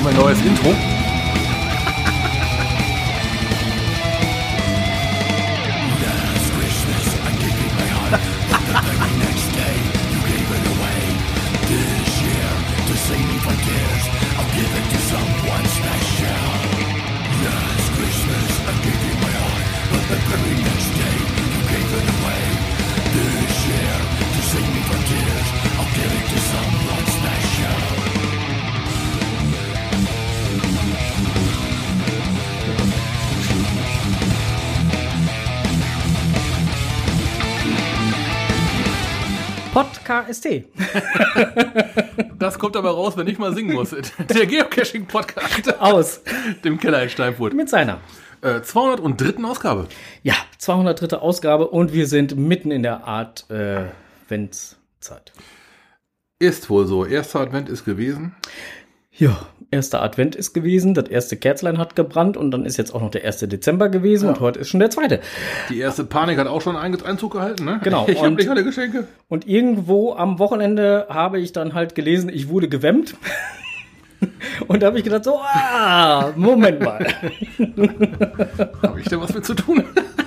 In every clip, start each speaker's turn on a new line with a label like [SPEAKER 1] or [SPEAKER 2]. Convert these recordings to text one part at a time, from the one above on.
[SPEAKER 1] Haben wir ein neues Intro?
[SPEAKER 2] Podcast.
[SPEAKER 1] Das kommt aber raus, wenn ich mal singen muss. Der Geocaching-Podcast
[SPEAKER 2] Aus.
[SPEAKER 1] dem Keller in Steinfurt.
[SPEAKER 2] Mit seiner.
[SPEAKER 1] Äh, 203. Ausgabe.
[SPEAKER 2] Ja, 203. Ausgabe und wir sind mitten in der Art äh, Adventszeit.
[SPEAKER 1] Ist wohl so. Erster Advent ist gewesen.
[SPEAKER 2] Ja, erster Advent ist gewesen, das erste Kerzlein hat gebrannt und dann ist jetzt auch noch der erste Dezember gewesen
[SPEAKER 1] Ja.
[SPEAKER 2] und heute ist schon der zweite.
[SPEAKER 1] Die erste Panik hat auch schon Einzug gehalten, ne?
[SPEAKER 2] Genau,
[SPEAKER 1] Ich habe
[SPEAKER 2] und-
[SPEAKER 1] nicht alle Geschenke.
[SPEAKER 2] Und irgendwo am Wochenende habe ich dann halt gelesen, ich wurde gewemmt. Und da habe ich gedacht, so, ah, Moment mal.
[SPEAKER 1] Habe ich da was mit zu tun?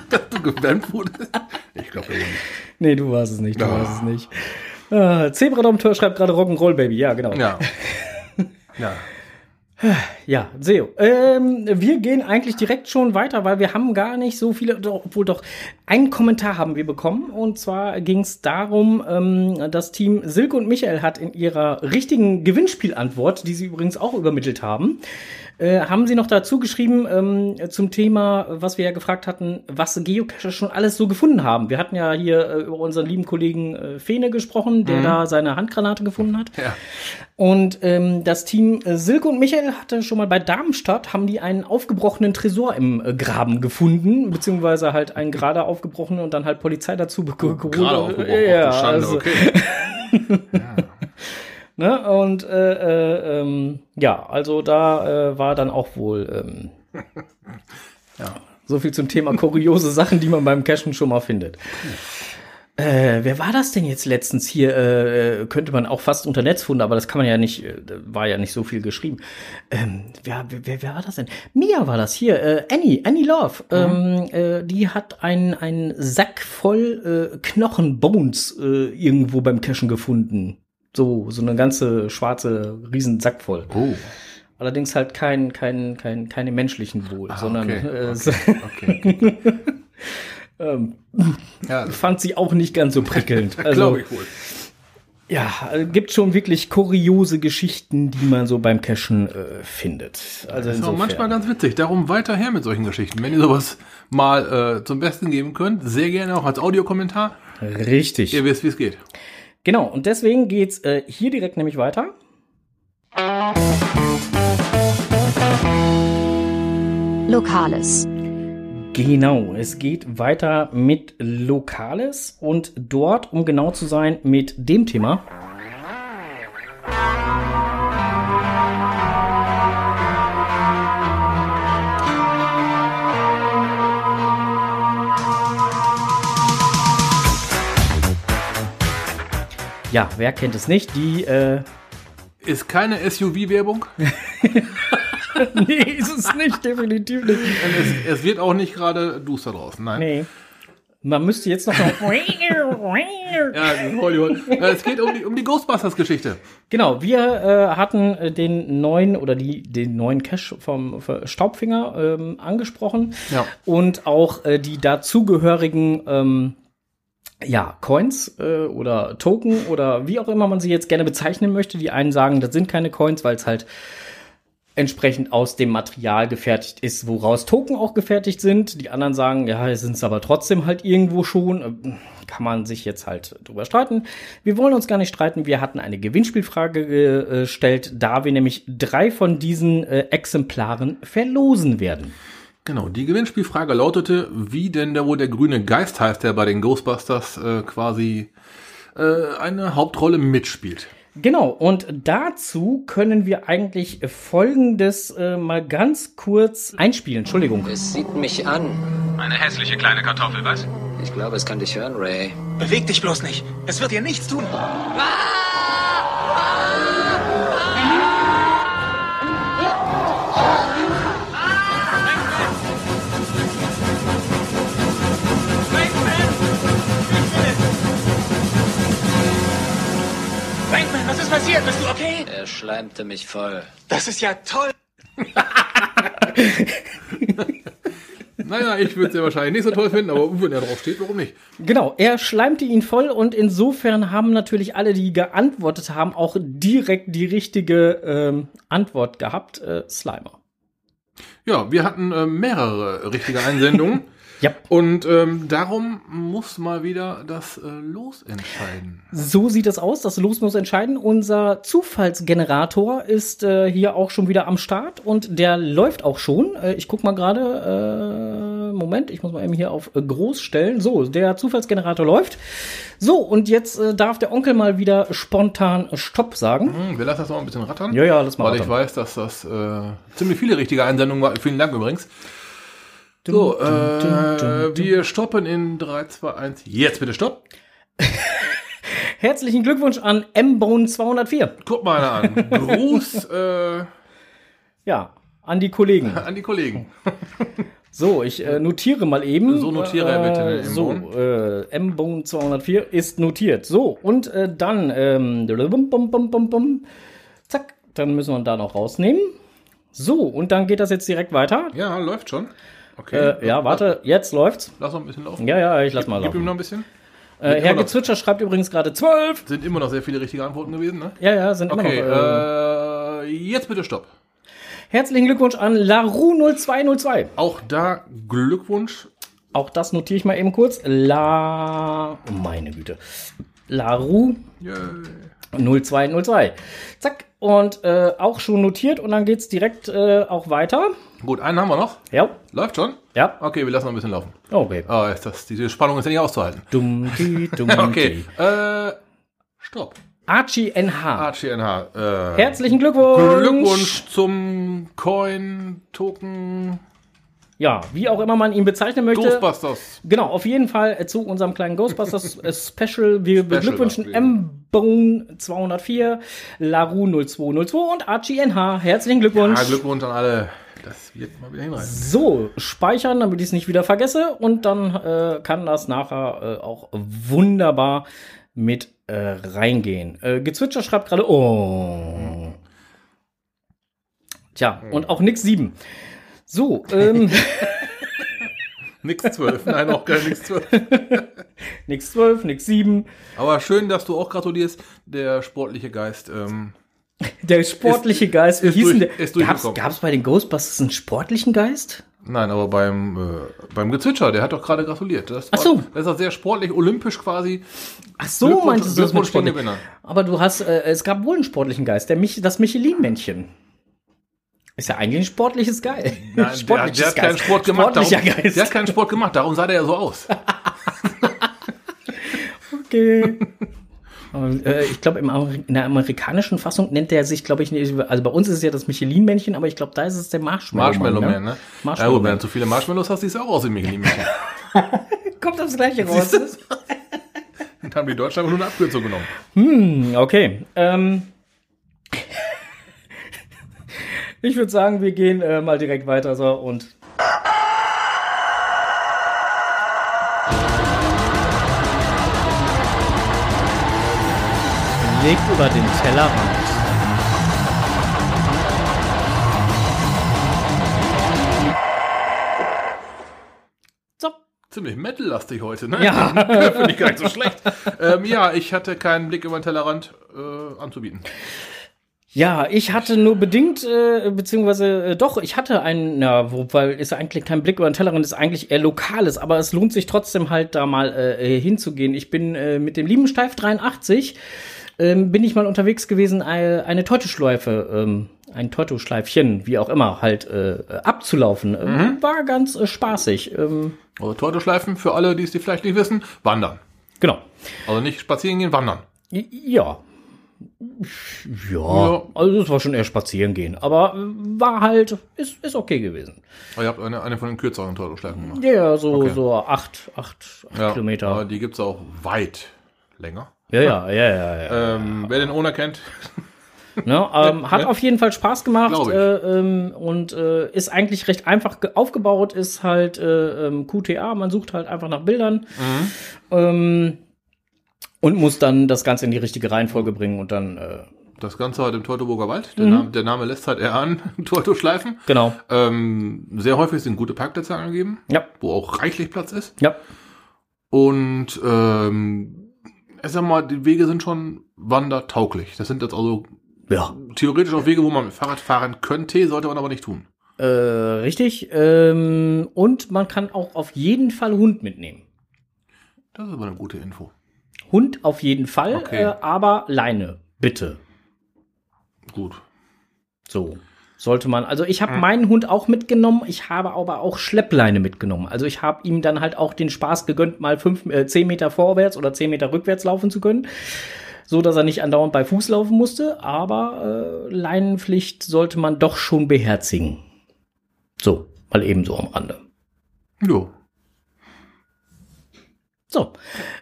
[SPEAKER 1] Dass du gewärmt wurdest? Ich glaube nicht.
[SPEAKER 2] Nee, du warst es nicht, du
[SPEAKER 1] Ah.
[SPEAKER 2] warst es nicht. Ah, Zebra Tor schreibt gerade Rock'n'Roll Baby, ja, genau.
[SPEAKER 1] Ja. Ja.
[SPEAKER 2] Ja, Seo. Ähm, wir gehen eigentlich direkt schon weiter, weil wir haben gar nicht so viele, doch, obwohl doch einen Kommentar haben wir bekommen. Und zwar ging es darum, ähm, das Team Silke und Michael hat in ihrer richtigen Gewinnspielantwort, die sie übrigens auch übermittelt haben, äh, haben sie noch dazu geschrieben ähm, zum Thema, was wir ja gefragt hatten, was Geocacher schon alles so gefunden haben. Wir hatten ja hier äh, über unseren lieben Kollegen äh, Fene gesprochen, der da seine Handgranate gefunden hat.
[SPEAKER 1] Ja.
[SPEAKER 2] Und ähm, das Team äh, Silke und Michael hatte schon mal bei Darmstadt, haben die einen aufgebrochenen Tresor im äh, Graben gefunden, beziehungsweise halt einen gerade aufgebrochenen und dann halt Polizei dazu be- geholt.
[SPEAKER 1] Oh, Gerade aufgebrochen.
[SPEAKER 2] Ja,
[SPEAKER 1] du Schande,
[SPEAKER 2] also,
[SPEAKER 1] okay.
[SPEAKER 2] ne? Und äh, äh, ähm, ja, also da äh, war dann auch wohl ähm,
[SPEAKER 1] Ja.
[SPEAKER 2] so viel zum Thema kuriose Sachen, die man beim Cashen schon mal findet. Äh, wer war das denn jetzt letztens hier? Äh, könnte man auch fast unter Netzfunde, aber das kann man ja nicht, äh, war ja nicht so viel geschrieben. Ähm, wer, wer, wer war das denn? Mia war das hier, äh, Annie, Annie Love. Ähm, äh, die hat einen, einen Sack voll äh, Knochenbones äh, irgendwo beim Cashen gefunden. So, so eine ganze schwarze Riesensack voll.
[SPEAKER 1] Oh.
[SPEAKER 2] Allerdings halt kein, kein, kein, keine menschlichen wohl,
[SPEAKER 1] Ah,
[SPEAKER 2] sondern
[SPEAKER 1] okay,
[SPEAKER 2] äh,
[SPEAKER 1] Okay.
[SPEAKER 2] ähm,
[SPEAKER 1] Ja,
[SPEAKER 2] fand sie auch nicht ganz so prickelnd. Also,
[SPEAKER 1] glaube ich wohl.
[SPEAKER 2] ja, äh, gibt schon wirklich kuriose Geschichten, die man so beim Cashen äh, findet. Also
[SPEAKER 1] Das ist auch manchmal ganz witzig. Darum weiter her mit solchen Geschichten. Wenn ihr sowas mal äh, zum Besten geben könnt, sehr gerne auch als Audiokommentar.
[SPEAKER 2] Richtig.
[SPEAKER 1] Ihr wisst, wie es geht.
[SPEAKER 2] Genau, und deswegen geht's äh, hier direkt nämlich weiter.
[SPEAKER 3] Lokales.
[SPEAKER 2] Genau, es geht weiter mit Lokales und dort, um genau zu sein, mit dem Thema. Ja, wer kennt es nicht? Die, äh,
[SPEAKER 1] Ist keine SUV-Werbung.
[SPEAKER 2] nee, ist es nicht, definitiv nicht.
[SPEAKER 1] Es, es wird auch nicht gerade duster draußen. Nein.
[SPEAKER 2] Nee. Man müsste jetzt noch.
[SPEAKER 1] Ja, Hollywood. Ja, es geht um die, um die Ghostbusters-Geschichte.
[SPEAKER 2] Genau, wir äh, hatten äh, den neuen oder die, den neuen Cache vom vom Staubfinger ähm, angesprochen
[SPEAKER 1] Ja.
[SPEAKER 2] und auch äh, die dazugehörigen ähm, ja, Coins äh, oder Token oder wie auch immer man sie jetzt gerne bezeichnen möchte. Die einen sagen, das sind keine Coins, weil es halt entsprechend aus dem Material gefertigt ist, woraus Token auch gefertigt sind. Die anderen sagen, ja, sind es aber trotzdem halt irgendwo schon. Ähm, Kann man sich jetzt halt drüber streiten. Wir wollen uns gar nicht streiten. Wir hatten eine Gewinnspielfrage äh, gestellt, da wir nämlich drei von diesen äh, Exemplaren verlosen werden.
[SPEAKER 1] Genau, die Gewinnspielfrage lautete, wie denn der wohl der grüne Geist heißt, der bei den Ghostbusters äh, quasi äh, eine Hauptrolle mitspielt.
[SPEAKER 2] Genau, und dazu können wir eigentlich Folgendes äh, mal ganz kurz einspielen. Entschuldigung.
[SPEAKER 4] Es sieht mich an.
[SPEAKER 5] Eine hässliche kleine Kartoffel, was?
[SPEAKER 4] Ich glaube, es kann dich hören, Ray.
[SPEAKER 5] Beweg dich bloß nicht. Es wird dir nichts tun. Passiert? Bist du okay?
[SPEAKER 4] Er schleimte mich voll.
[SPEAKER 5] Das ist ja toll.
[SPEAKER 1] Naja, ich würde es ja wahrscheinlich nicht so toll finden, aber wenn er drauf steht, warum nicht?
[SPEAKER 2] Genau, er schleimte ihn voll und insofern haben natürlich alle, die geantwortet haben, auch direkt die richtige ähm, Antwort gehabt. Äh, Slimer.
[SPEAKER 1] Ja, wir hatten äh, mehrere richtige Einsendungen.
[SPEAKER 2] Ja.
[SPEAKER 1] Und ähm, darum muss mal wieder das äh, Los entscheiden.
[SPEAKER 2] So sieht es aus. Das Los muss entscheiden. Unser Zufallsgenerator ist äh, hier auch schon wieder am Start und der läuft auch schon. Äh, ich guck mal gerade. Äh, Moment, ich muss mal eben hier auf äh, groß stellen. So, der Zufallsgenerator läuft. So, und jetzt äh, darf der Onkel mal wieder spontan Stopp sagen.
[SPEAKER 1] Hm, wir lassen das noch ein bisschen rattern.
[SPEAKER 2] Ja, ja, lass mal
[SPEAKER 1] Weil ich
[SPEAKER 2] rattern.
[SPEAKER 1] weiß, dass das äh, ziemlich viele richtige Einsendungen waren. Vielen Dank übrigens. So, äh, wir stoppen in 3, 2, 1. Jetzt bitte stopp.
[SPEAKER 2] Herzlichen Glückwunsch an M-Bone 204.
[SPEAKER 1] Guck mal an. Gruß äh,
[SPEAKER 2] Ja, an die Kollegen.
[SPEAKER 1] an die Kollegen.
[SPEAKER 2] So, ich äh, notiere mal eben.
[SPEAKER 1] So, notiere er bitte,
[SPEAKER 2] Äh, so, äh, M-Bone 204 ist notiert. So, und äh, dann, ähm, bum, bum, bum, bum, bum. zack, dann müssen wir da noch rausnehmen. So, und dann geht das jetzt direkt weiter.
[SPEAKER 1] Ja, läuft schon. Okay.
[SPEAKER 2] Äh, ja, warte, jetzt läuft's.
[SPEAKER 1] Lass noch ein bisschen laufen.
[SPEAKER 2] Ja, ja, ich lass mal
[SPEAKER 1] Gib ihm
[SPEAKER 2] laufen.
[SPEAKER 1] noch ein bisschen.
[SPEAKER 2] Äh, Herr. Gezwitscher schreibt übrigens gerade 12.
[SPEAKER 1] Sind immer noch sehr viele richtige Antworten gewesen, ne?
[SPEAKER 2] Ja, ja, sind
[SPEAKER 1] Okay,
[SPEAKER 2] immer noch. Äh,
[SPEAKER 1] äh, jetzt bitte stopp.
[SPEAKER 2] herzlichen Glückwunsch an Laru0202.
[SPEAKER 1] Auch da Glückwunsch.
[SPEAKER 2] Auch das notiere ich mal eben kurz. La. Oh, meine Güte. Laru
[SPEAKER 1] Yay.
[SPEAKER 2] 0202. Zack. Und äh, auch schon notiert und dann geht's direkt äh, auch weiter.
[SPEAKER 1] Gut, einen haben wir noch.
[SPEAKER 2] Ja.
[SPEAKER 1] Läuft schon?
[SPEAKER 2] Ja.
[SPEAKER 1] Okay, wir lassen noch ein bisschen laufen.
[SPEAKER 2] Okay.
[SPEAKER 1] Oh, ist das, diese Spannung ist ja nicht auszuhalten.
[SPEAKER 2] Dumm, die, dumm,
[SPEAKER 1] Okay, äh, stopp.
[SPEAKER 2] Archie NH.
[SPEAKER 1] ACNH, äh,
[SPEAKER 2] Herzlichen Glückwunsch.
[SPEAKER 1] Glückwunsch zum Coin, Token,
[SPEAKER 2] Ja, wie auch immer man ihn bezeichnen möchte.
[SPEAKER 1] Ghostbusters.
[SPEAKER 2] Genau, auf jeden Fall äh, zu unserem kleinen Ghostbusters äh, Special. Wir beglückwünschen M-Bone 204, Laru 0202 und Archie NH. Herzlichen Glückwunsch.
[SPEAKER 1] Ja, Glückwunsch an alle. Das wird mal wieder hinreißen.
[SPEAKER 2] So, speichern, damit ich es nicht wieder vergesse. Und dann äh, kann das nachher äh, auch wunderbar mit äh, reingehen. Äh, Gezwitscher schreibt gerade, oh. Tja, und auch nix 7. So, ähm,
[SPEAKER 1] Nix 12, nein, auch gar nix 12.
[SPEAKER 2] nix 12, nix 7.
[SPEAKER 1] Aber schön, dass du auch gratulierst. Der sportliche Geist. Ähm,
[SPEAKER 2] Der sportliche Geist, wie
[SPEAKER 1] ist
[SPEAKER 2] hieß denn
[SPEAKER 1] durch-
[SPEAKER 2] der?
[SPEAKER 1] ist
[SPEAKER 2] Gab's, gab's bei den Ghostbusters einen sportlichen Geist?
[SPEAKER 1] nein, aber beim, äh, beim Gezwitscher, der hat doch gerade gratuliert. Das,
[SPEAKER 2] Ach so.
[SPEAKER 1] Das ist doch sehr sportlich, olympisch quasi.
[SPEAKER 2] Ach so, meintest du das mit sportlich? Aber du hast, äh, es gab wohl einen sportlichen Geist, der Mich das Michelin-Männchen. Ist ja eigentlich ein sportliches Geist.
[SPEAKER 1] Nein, der, der
[SPEAKER 2] Sportliches
[SPEAKER 1] hat keinen Sport gemacht. Darum,
[SPEAKER 2] Geist.
[SPEAKER 1] der hat keinen Sport gemacht, darum sah der ja so aus.
[SPEAKER 2] Okay. Aber, äh, ich glaube, in der amerikanischen Fassung nennt er sich, glaube ich, nicht, also bei uns ist es ja das Michelin-Männchen, aber ich glaube, da ist es der Marshmallow.
[SPEAKER 1] Marshmallow Man, ne? Ja
[SPEAKER 2] Marshmallow
[SPEAKER 1] gut, wenn du zu viele Marshmallows hast, siehst du auch aus wie Michelin.
[SPEAKER 2] Kommt das gleiche raus.
[SPEAKER 1] Du? Und haben die Deutschen einfach nur eine Abkürzung genommen.
[SPEAKER 2] Okay. Ähm, ich würde sagen, wir gehen äh, mal direkt weiter so und. Blick über den Tellerrand. So.
[SPEAKER 1] Ziemlich metal-lastig heute, ne?
[SPEAKER 2] Ja.
[SPEAKER 1] Finde ich gar nicht so schlecht. ähm, ja, ich hatte keinen Blick über den Tellerrand äh, anzubieten.
[SPEAKER 2] Ja, ich hatte nur bedingt, äh, beziehungsweise äh, doch, ich hatte einen, ja, wo, weil ist eigentlich kein Blick über den Tellerrand, ist eigentlich eher lokales, aber es lohnt sich trotzdem halt da mal äh, hinzugehen. Ich bin äh, mit dem lieben Steif 83 ähm, bin ich mal unterwegs gewesen, eine, eine Teutoschleife, ähm, ein Teutoschleifchen, wie auch immer, halt äh, abzulaufen. Ähm, War ganz äh, spaßig. Ähm,
[SPEAKER 1] Also Tortoschleifen, für alle, die es vielleicht nicht wissen, wandern.
[SPEAKER 2] genau.
[SPEAKER 1] Also nicht spazieren gehen, wandern.
[SPEAKER 2] Ja. Ja,
[SPEAKER 1] Ja.
[SPEAKER 2] also das war schon eher spazieren gehen, aber äh, war halt, ist, ist okay gewesen.
[SPEAKER 1] Aber ihr habt eine, eine von den kürzeren Tortoschleifen gemacht.
[SPEAKER 2] Ja, so,
[SPEAKER 1] Okay.
[SPEAKER 2] so acht, acht, acht
[SPEAKER 1] Aber
[SPEAKER 2] Kilometer.
[SPEAKER 1] die gibt's auch weit länger.
[SPEAKER 2] Ja, ja, ja, ja. ja.
[SPEAKER 1] Ähm, wer den Owner kennt,
[SPEAKER 2] Ne, ähm, hat auf jeden Fall Spaß gemacht äh, ähm, und äh, ist eigentlich recht einfach ge- aufgebaut, ist halt äh, ähm, QTA, man sucht halt einfach nach Bildern ähm, und muss dann das Ganze in die richtige Reihenfolge bringen und dann äh,
[SPEAKER 1] Das Ganze halt im Teutoburger Wald.
[SPEAKER 2] Mhm.
[SPEAKER 1] Der, Name, der Name lässt halt eher an, Teutoschleifen.
[SPEAKER 2] Genau.
[SPEAKER 1] Ähm, sehr häufig sind gute Parkplätze angegeben,
[SPEAKER 2] Ja.
[SPEAKER 1] wo auch reichlich Platz ist.
[SPEAKER 2] Ja.
[SPEAKER 1] Und ähm, ich sag mal, die Wege sind schon wandertauglich. Das sind jetzt also
[SPEAKER 2] Ja.
[SPEAKER 1] theoretisch auch Wege, wo man mit Fahrrad fahren könnte, sollte man aber nicht tun.
[SPEAKER 2] Äh, richtig. Ähm, und man kann auch auf jeden Fall Hund mitnehmen.
[SPEAKER 1] Das ist aber eine gute Info.
[SPEAKER 2] Hund auf jeden Fall,
[SPEAKER 1] Okay.
[SPEAKER 2] äh, aber Leine, bitte.
[SPEAKER 1] Gut.
[SPEAKER 2] So. Sollte man. Also ich habe meinen Hund auch mitgenommen, ich habe aber auch Schleppleine mitgenommen. Also ich habe ihm dann halt auch den Spaß gegönnt, mal fünf, äh, zehn Meter vorwärts oder zehn Meter rückwärts laufen zu können. So dass er nicht andauernd bei Fuß laufen musste, aber äh, Leinenpflicht sollte man doch schon beherzigen. So, mal ebenso am Rande.
[SPEAKER 1] Jo.
[SPEAKER 2] So,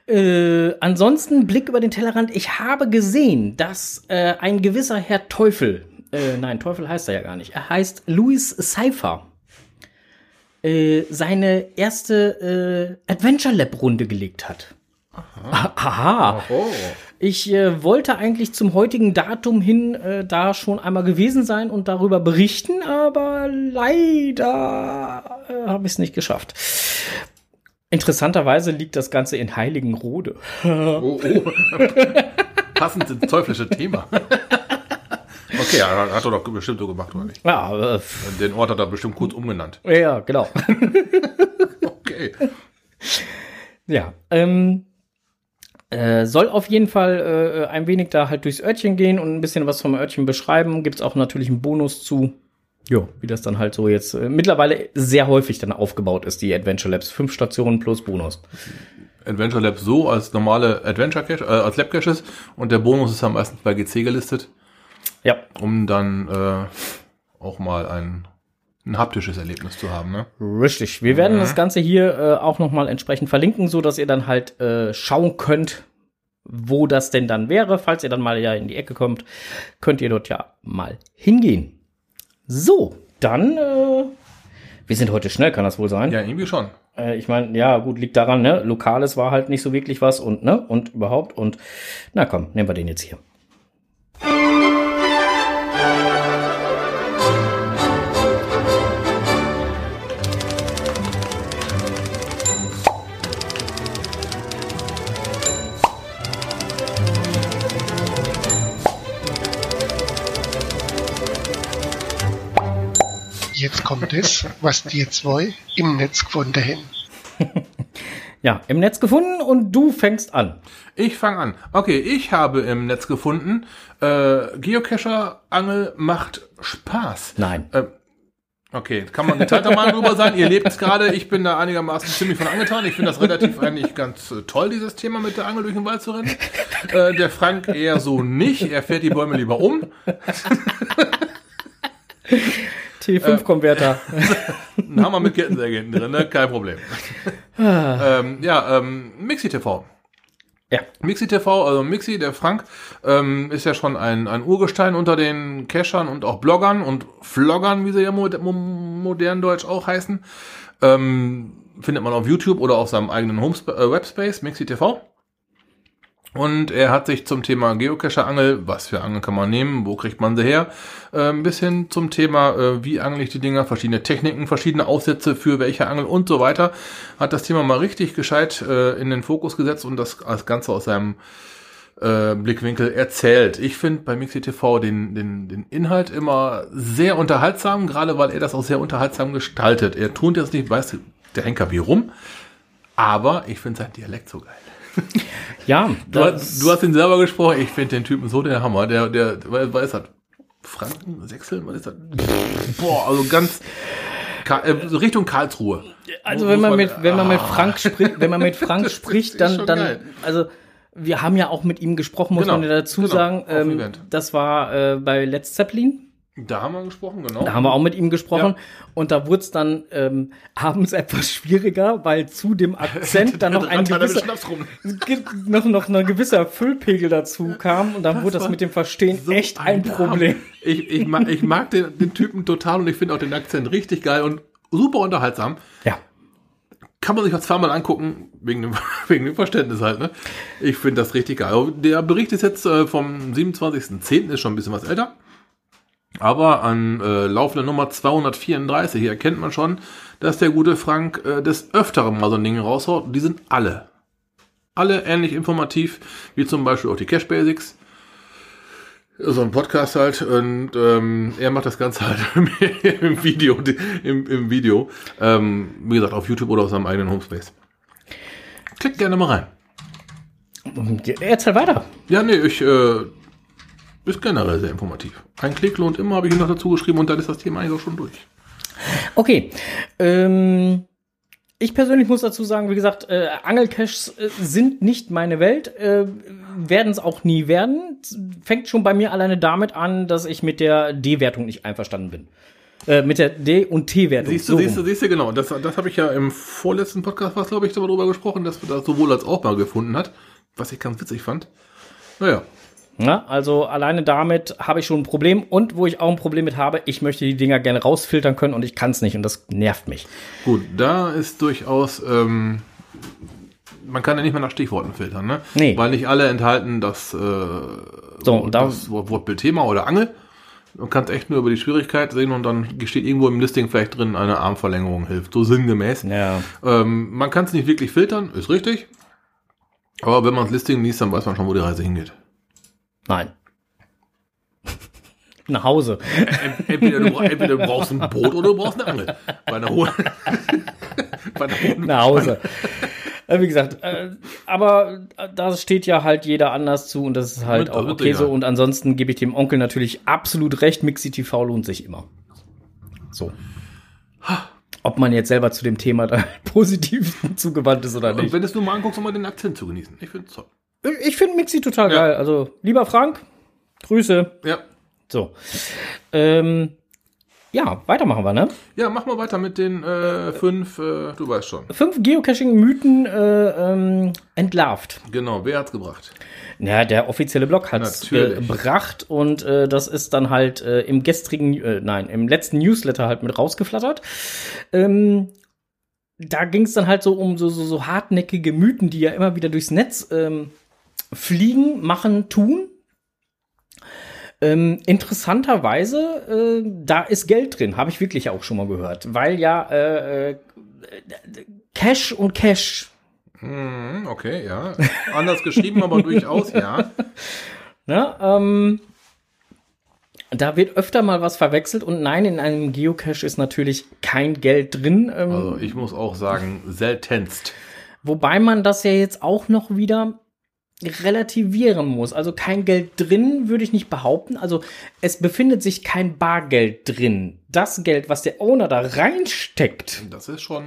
[SPEAKER 2] äh, ansonsten Blick über den Tellerrand. Ich habe gesehen, dass äh, ein gewisser Herr Teufel, äh, nein, Teufel heißt er ja gar nicht, er heißt Louis Cypher, äh, seine erste äh, Adventure Lab Runde gelegt hat. Aha. Aha.
[SPEAKER 1] Oh.
[SPEAKER 2] Ich äh, wollte eigentlich zum heutigen Datum hin äh, da schon einmal gewesen sein und darüber berichten, aber leider äh, habe ich es nicht geschafft. Interessanterweise liegt das Ganze in Heiligenrode.
[SPEAKER 1] Oh, oh. Passend ins teuflische Thema. okay, ja, hat er doch bestimmt so gemacht, oder nicht?
[SPEAKER 2] Ja, äh,
[SPEAKER 1] Den Ort hat er bestimmt kurz umgenannt.
[SPEAKER 2] ja, genau.
[SPEAKER 1] Okay.
[SPEAKER 2] ja, ähm, äh, soll auf jeden Fall äh, ein wenig da halt durchs Örtchen gehen und ein bisschen was vom Örtchen beschreiben. Gibt's auch natürlich einen Bonus zu. Ja, wie das dann halt so jetzt äh, mittlerweile sehr häufig dann aufgebaut ist, die Adventure Labs. Fünf Stationen plus Bonus.
[SPEAKER 1] Adventure Lab so als normale Adventure Cache, äh, als Lab Caches und der Bonus ist am meisten bei GC gelistet,
[SPEAKER 2] Ja,
[SPEAKER 1] um dann äh, auch mal ein, ein haptisches Erlebnis zu haben. Ne?
[SPEAKER 2] richtig. Wir werden das Ganze hier äh, auch nochmal entsprechend verlinken, so dass ihr dann halt äh, schauen könnt, wo das denn dann wäre. Falls ihr dann mal ja in die Ecke kommt, könnt ihr dort ja mal hingehen. So, dann, äh, wir sind heute schnell, kann das wohl sein?
[SPEAKER 1] Ja, irgendwie schon.
[SPEAKER 2] Äh, ich meine, ja, gut, liegt daran, ne? Lokales war halt nicht so wirklich was und, ne? Und überhaupt und, na komm, nehmen wir den jetzt hier.
[SPEAKER 6] Kommt es, was die zwei im Netz gefunden haben.
[SPEAKER 2] Ja, im Netz gefunden und du fängst an.
[SPEAKER 1] Ich fange an. Okay, ich habe im Netz gefunden, äh, Geocacher-Angel macht Spaß.
[SPEAKER 2] Nein.
[SPEAKER 1] Ähm, okay, kann man geteilter Meinung drüber sein. Ihr lebt es gerade. Ich bin da einigermaßen ziemlich von angetan. Ich finde das relativ eigentlich ganz äh, toll, dieses Thema mit der Angel durch den Wald zu rennen. Äh, der Frank eher so nicht. Er fährt die Bäume lieber um.
[SPEAKER 2] T5-Konverter.
[SPEAKER 1] Ein Hammer mit Kettensäge hinten drin, ne? Kein Problem. ähm, ja, ähm, Mixi TV.
[SPEAKER 2] ja.
[SPEAKER 1] Mixi TV, also Mixi, der Frank, ähm, ist ja schon ein, ein Urgestein unter den Cachern und auch Bloggern und Vloggern, wie sie ja mo mo modern Deutsch auch heißen. Ähm, findet man auf YouTube oder auf seinem eigenen Homesp äh, Webspace, Mixi TV. Und er hat sich zum Thema Geocacher-Angel, was für Angel kann man nehmen, wo kriegt man sie her, äh, ein bisschen zum Thema, äh, wie angle ich die Dinger, verschiedene Techniken, verschiedene Aufsätze für welche Angel und so weiter, hat das Thema mal richtig gescheit äh, in den Fokus gesetzt und das, das Ganze aus seinem Blickwinkel erzählt. Ich finde bei Mixi TV den, den, den Inhalt immer sehr unterhaltsam, gerade weil er das auch sehr unterhaltsam gestaltet. Er tut jetzt nicht, weiß der Henker wie rum, aber ich finde sein Dialekt so geil.
[SPEAKER 2] Ja,
[SPEAKER 1] Du, hast- du hast ihn selber gesprochen, ich finde den Typen so der Hammer. Der, der, was ist das? Franken, Sechseln, was ist das? Boah, also ganz äh, Richtung Karlsruhe.
[SPEAKER 2] Also wenn man mit wenn man mit Frank spricht, wenn man mit Frank spricht, dann dann also wir haben ja auch mit ihm gesprochen, muss
[SPEAKER 1] Genau,
[SPEAKER 2] man dazu
[SPEAKER 1] genau,
[SPEAKER 2] sagen. Ähm, das war äh, bei Let's Zeppelin.
[SPEAKER 1] Da haben wir gesprochen, genau.
[SPEAKER 2] Da haben wir auch mit ihm gesprochen
[SPEAKER 1] Ja.
[SPEAKER 2] und da wurde es dann ähm, abends etwas schwieriger, weil zu dem Akzent dann noch ein
[SPEAKER 1] er
[SPEAKER 2] gewisser, noch, noch ein gewisser Füllpegel dazu kam und dann wurde das mit dem Verstehen
[SPEAKER 1] So
[SPEAKER 2] echt ein Problem.
[SPEAKER 1] Ich, ich, mag, ich mag den, den Typen total und ich finde auch den Akzent richtig geil und super unterhaltsam.
[SPEAKER 2] Ja,
[SPEAKER 1] kann man sich auch zweimal angucken, wegen dem, wegen dem Verständnis halt, ne? Ich finde das richtig geil. Der Bericht ist jetzt äh, vom 27.10., ist schon ein bisschen was älter. Aber an äh, laufender Nummer 234 hier erkennt man schon, dass der gute Frank äh, des Öfteren mal so ein Ding raushaut. Die sind alle. Alle ähnlich informativ, wie zum Beispiel auch die Cash Basics. So ein Podcast halt und ähm, er macht das Ganze halt im Video, im, im Video. Ähm, wie gesagt, auf YouTube oder auf seinem eigenen Homespace. Klickt gerne mal rein.
[SPEAKER 2] Erzähl weiter.
[SPEAKER 1] Ja, nee, ich äh, ist generell sehr informativ. Ein Klick lohnt immer, habe ich ihm noch dazu geschrieben und dann ist das Thema eigentlich auch schon durch.
[SPEAKER 2] Okay. Ähm, ich persönlich muss dazu sagen, wie gesagt, äh, Angelcaches äh, sind nicht meine Welt, äh, werden es auch nie werden. Fängt schon bei mir alleine damit an, dass ich mit der D-Wertung nicht einverstanden bin. Äh, mit der D- und T-Wertung.
[SPEAKER 1] Siehst du,
[SPEAKER 2] So
[SPEAKER 1] siehst du, siehst du, genau. Das, das habe ich ja im vorletzten Podcast, was glaube ich, darüber gesprochen, dass wir das sowohl als auch mal gefunden hat, was ich ganz witzig fand. Naja,
[SPEAKER 2] Ja, also alleine damit habe ich schon ein Problem. Und wo ich auch ein Problem mit habe, ich möchte die Dinger gerne rausfiltern können und ich kann es nicht und das nervt mich.
[SPEAKER 1] gut, da ist durchaus, ähm, man kann ja nicht mehr nach Stichworten filtern, ne?
[SPEAKER 2] Nee.
[SPEAKER 1] Weil nicht alle enthalten das, äh,
[SPEAKER 2] So,
[SPEAKER 1] das Wort- Wortbild Thema oder Angel. Du kannst echt nur über die Schwierigkeit sehen und dann steht irgendwo im Listing vielleicht drin, eine Armverlängerung hilft, so sinngemäß.
[SPEAKER 2] ja,
[SPEAKER 1] Ähm, man kann es nicht wirklich filtern, ist richtig. Aber wenn man das Listing liest, dann weiß man schon, wo die Reise hingeht.
[SPEAKER 2] Nein. Nach Hause.
[SPEAKER 1] Ent- Entweder du, entweder du brauchst ein Boot oder du brauchst eine Angel. Bei einer hohen. bei einer hohen
[SPEAKER 2] Nach Hause. Äh, Wie gesagt, äh, aber äh, da steht ja halt jeder anders zu und das ist halt
[SPEAKER 1] Mit-
[SPEAKER 2] auch
[SPEAKER 1] mit
[SPEAKER 2] okay so. Und ansonsten gebe ich dem Onkel natürlich absolut recht. Mixi TV lohnt sich immer. So. Ob man jetzt selber zu dem Thema da positiv zugewandt ist oder
[SPEAKER 1] Und
[SPEAKER 2] nicht.
[SPEAKER 1] wenn du es nur mal anguckst, um mal den Akzent zu genießen. Ich finde es toll.
[SPEAKER 2] Ich finde Mixi total
[SPEAKER 1] Ja.
[SPEAKER 2] geil. Also, lieber Frank, Grüße.
[SPEAKER 1] Ja.
[SPEAKER 2] So. Ähm, ja, weitermachen wir, ne?
[SPEAKER 1] Ja, mach mal weiter mit den äh, fünf, äh, du weißt schon.
[SPEAKER 2] Fünf Geocaching-Mythen äh, ähm, entlarvt.
[SPEAKER 1] Genau, wer hat's gebracht?
[SPEAKER 2] Ja, der offizielle Blog hat's
[SPEAKER 1] Natürlich.
[SPEAKER 2] gebracht und äh, das ist dann halt äh, im gestrigen, äh, nein, im letzten Newsletter halt mit rausgeflattert. Ähm, da ging es dann halt so um so, so, so hartnäckige Mythen, die ja immer wieder durchs Netz ähm, fliegen, machen, tun. Ähm, interessanterweise, äh, da ist Geld drin, habe ich wirklich auch schon mal gehört, weil ja äh, äh, Cash und Cash
[SPEAKER 1] Hm, okay, ja. Anders geschrieben, aber durchaus, ja.
[SPEAKER 2] Ne? Ähm, da wird öfter mal was verwechselt und nein, in einem Geocache ist natürlich kein Geld drin. Ähm,
[SPEAKER 1] Also ich muss auch sagen, seltenst.
[SPEAKER 2] Wobei man das ja jetzt auch noch wieder relativieren muss. Also kein Geld drin würde ich nicht behaupten. Also es befindet sich kein Bargeld drin. Das Geld, was der Owner da reinsteckt.
[SPEAKER 1] Das ist schon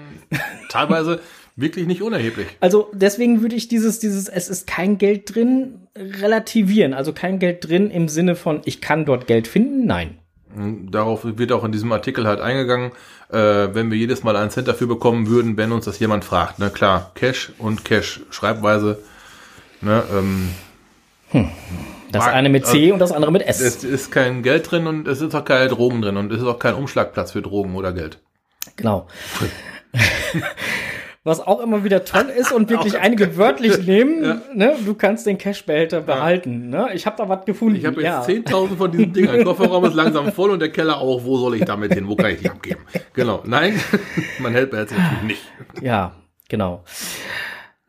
[SPEAKER 1] teilweise wirklich nicht unerheblich.
[SPEAKER 2] Also deswegen würde ich dieses, dieses, es ist kein Geld drin, relativieren. Also kein Geld drin im Sinne von, ich kann dort Geld finden. Nein.
[SPEAKER 1] Darauf wird auch in diesem Artikel halt eingegangen, äh, wenn wir jedes Mal einen Cent dafür bekommen würden, wenn uns das jemand fragt. Ne? Klar, Cash und Cash Schreibweise. Ne, ähm,
[SPEAKER 2] Das
[SPEAKER 1] Mag-
[SPEAKER 2] eine mit C und das andere mit S.
[SPEAKER 1] es ist kein Geld drin und es ist auch keine Drogen drin und es ist auch kein Umschlagplatz für Drogen oder Geld.
[SPEAKER 2] Genau. Was auch immer wieder toll ist und wirklich einige wörtlich nehmen, ne? du kannst den Cashbehälter behalten. Ne? Ich habe da was gefunden.
[SPEAKER 1] Ich habe jetzt
[SPEAKER 2] ja.
[SPEAKER 1] 10.000 von diesen Dingern. Der Kofferraum ist langsam voll und der Keller auch. Wo soll ich damit hin? Wo kann ich die abgeben? Genau. Nein, man hält behält sie natürlich nicht.
[SPEAKER 2] Ja, genau.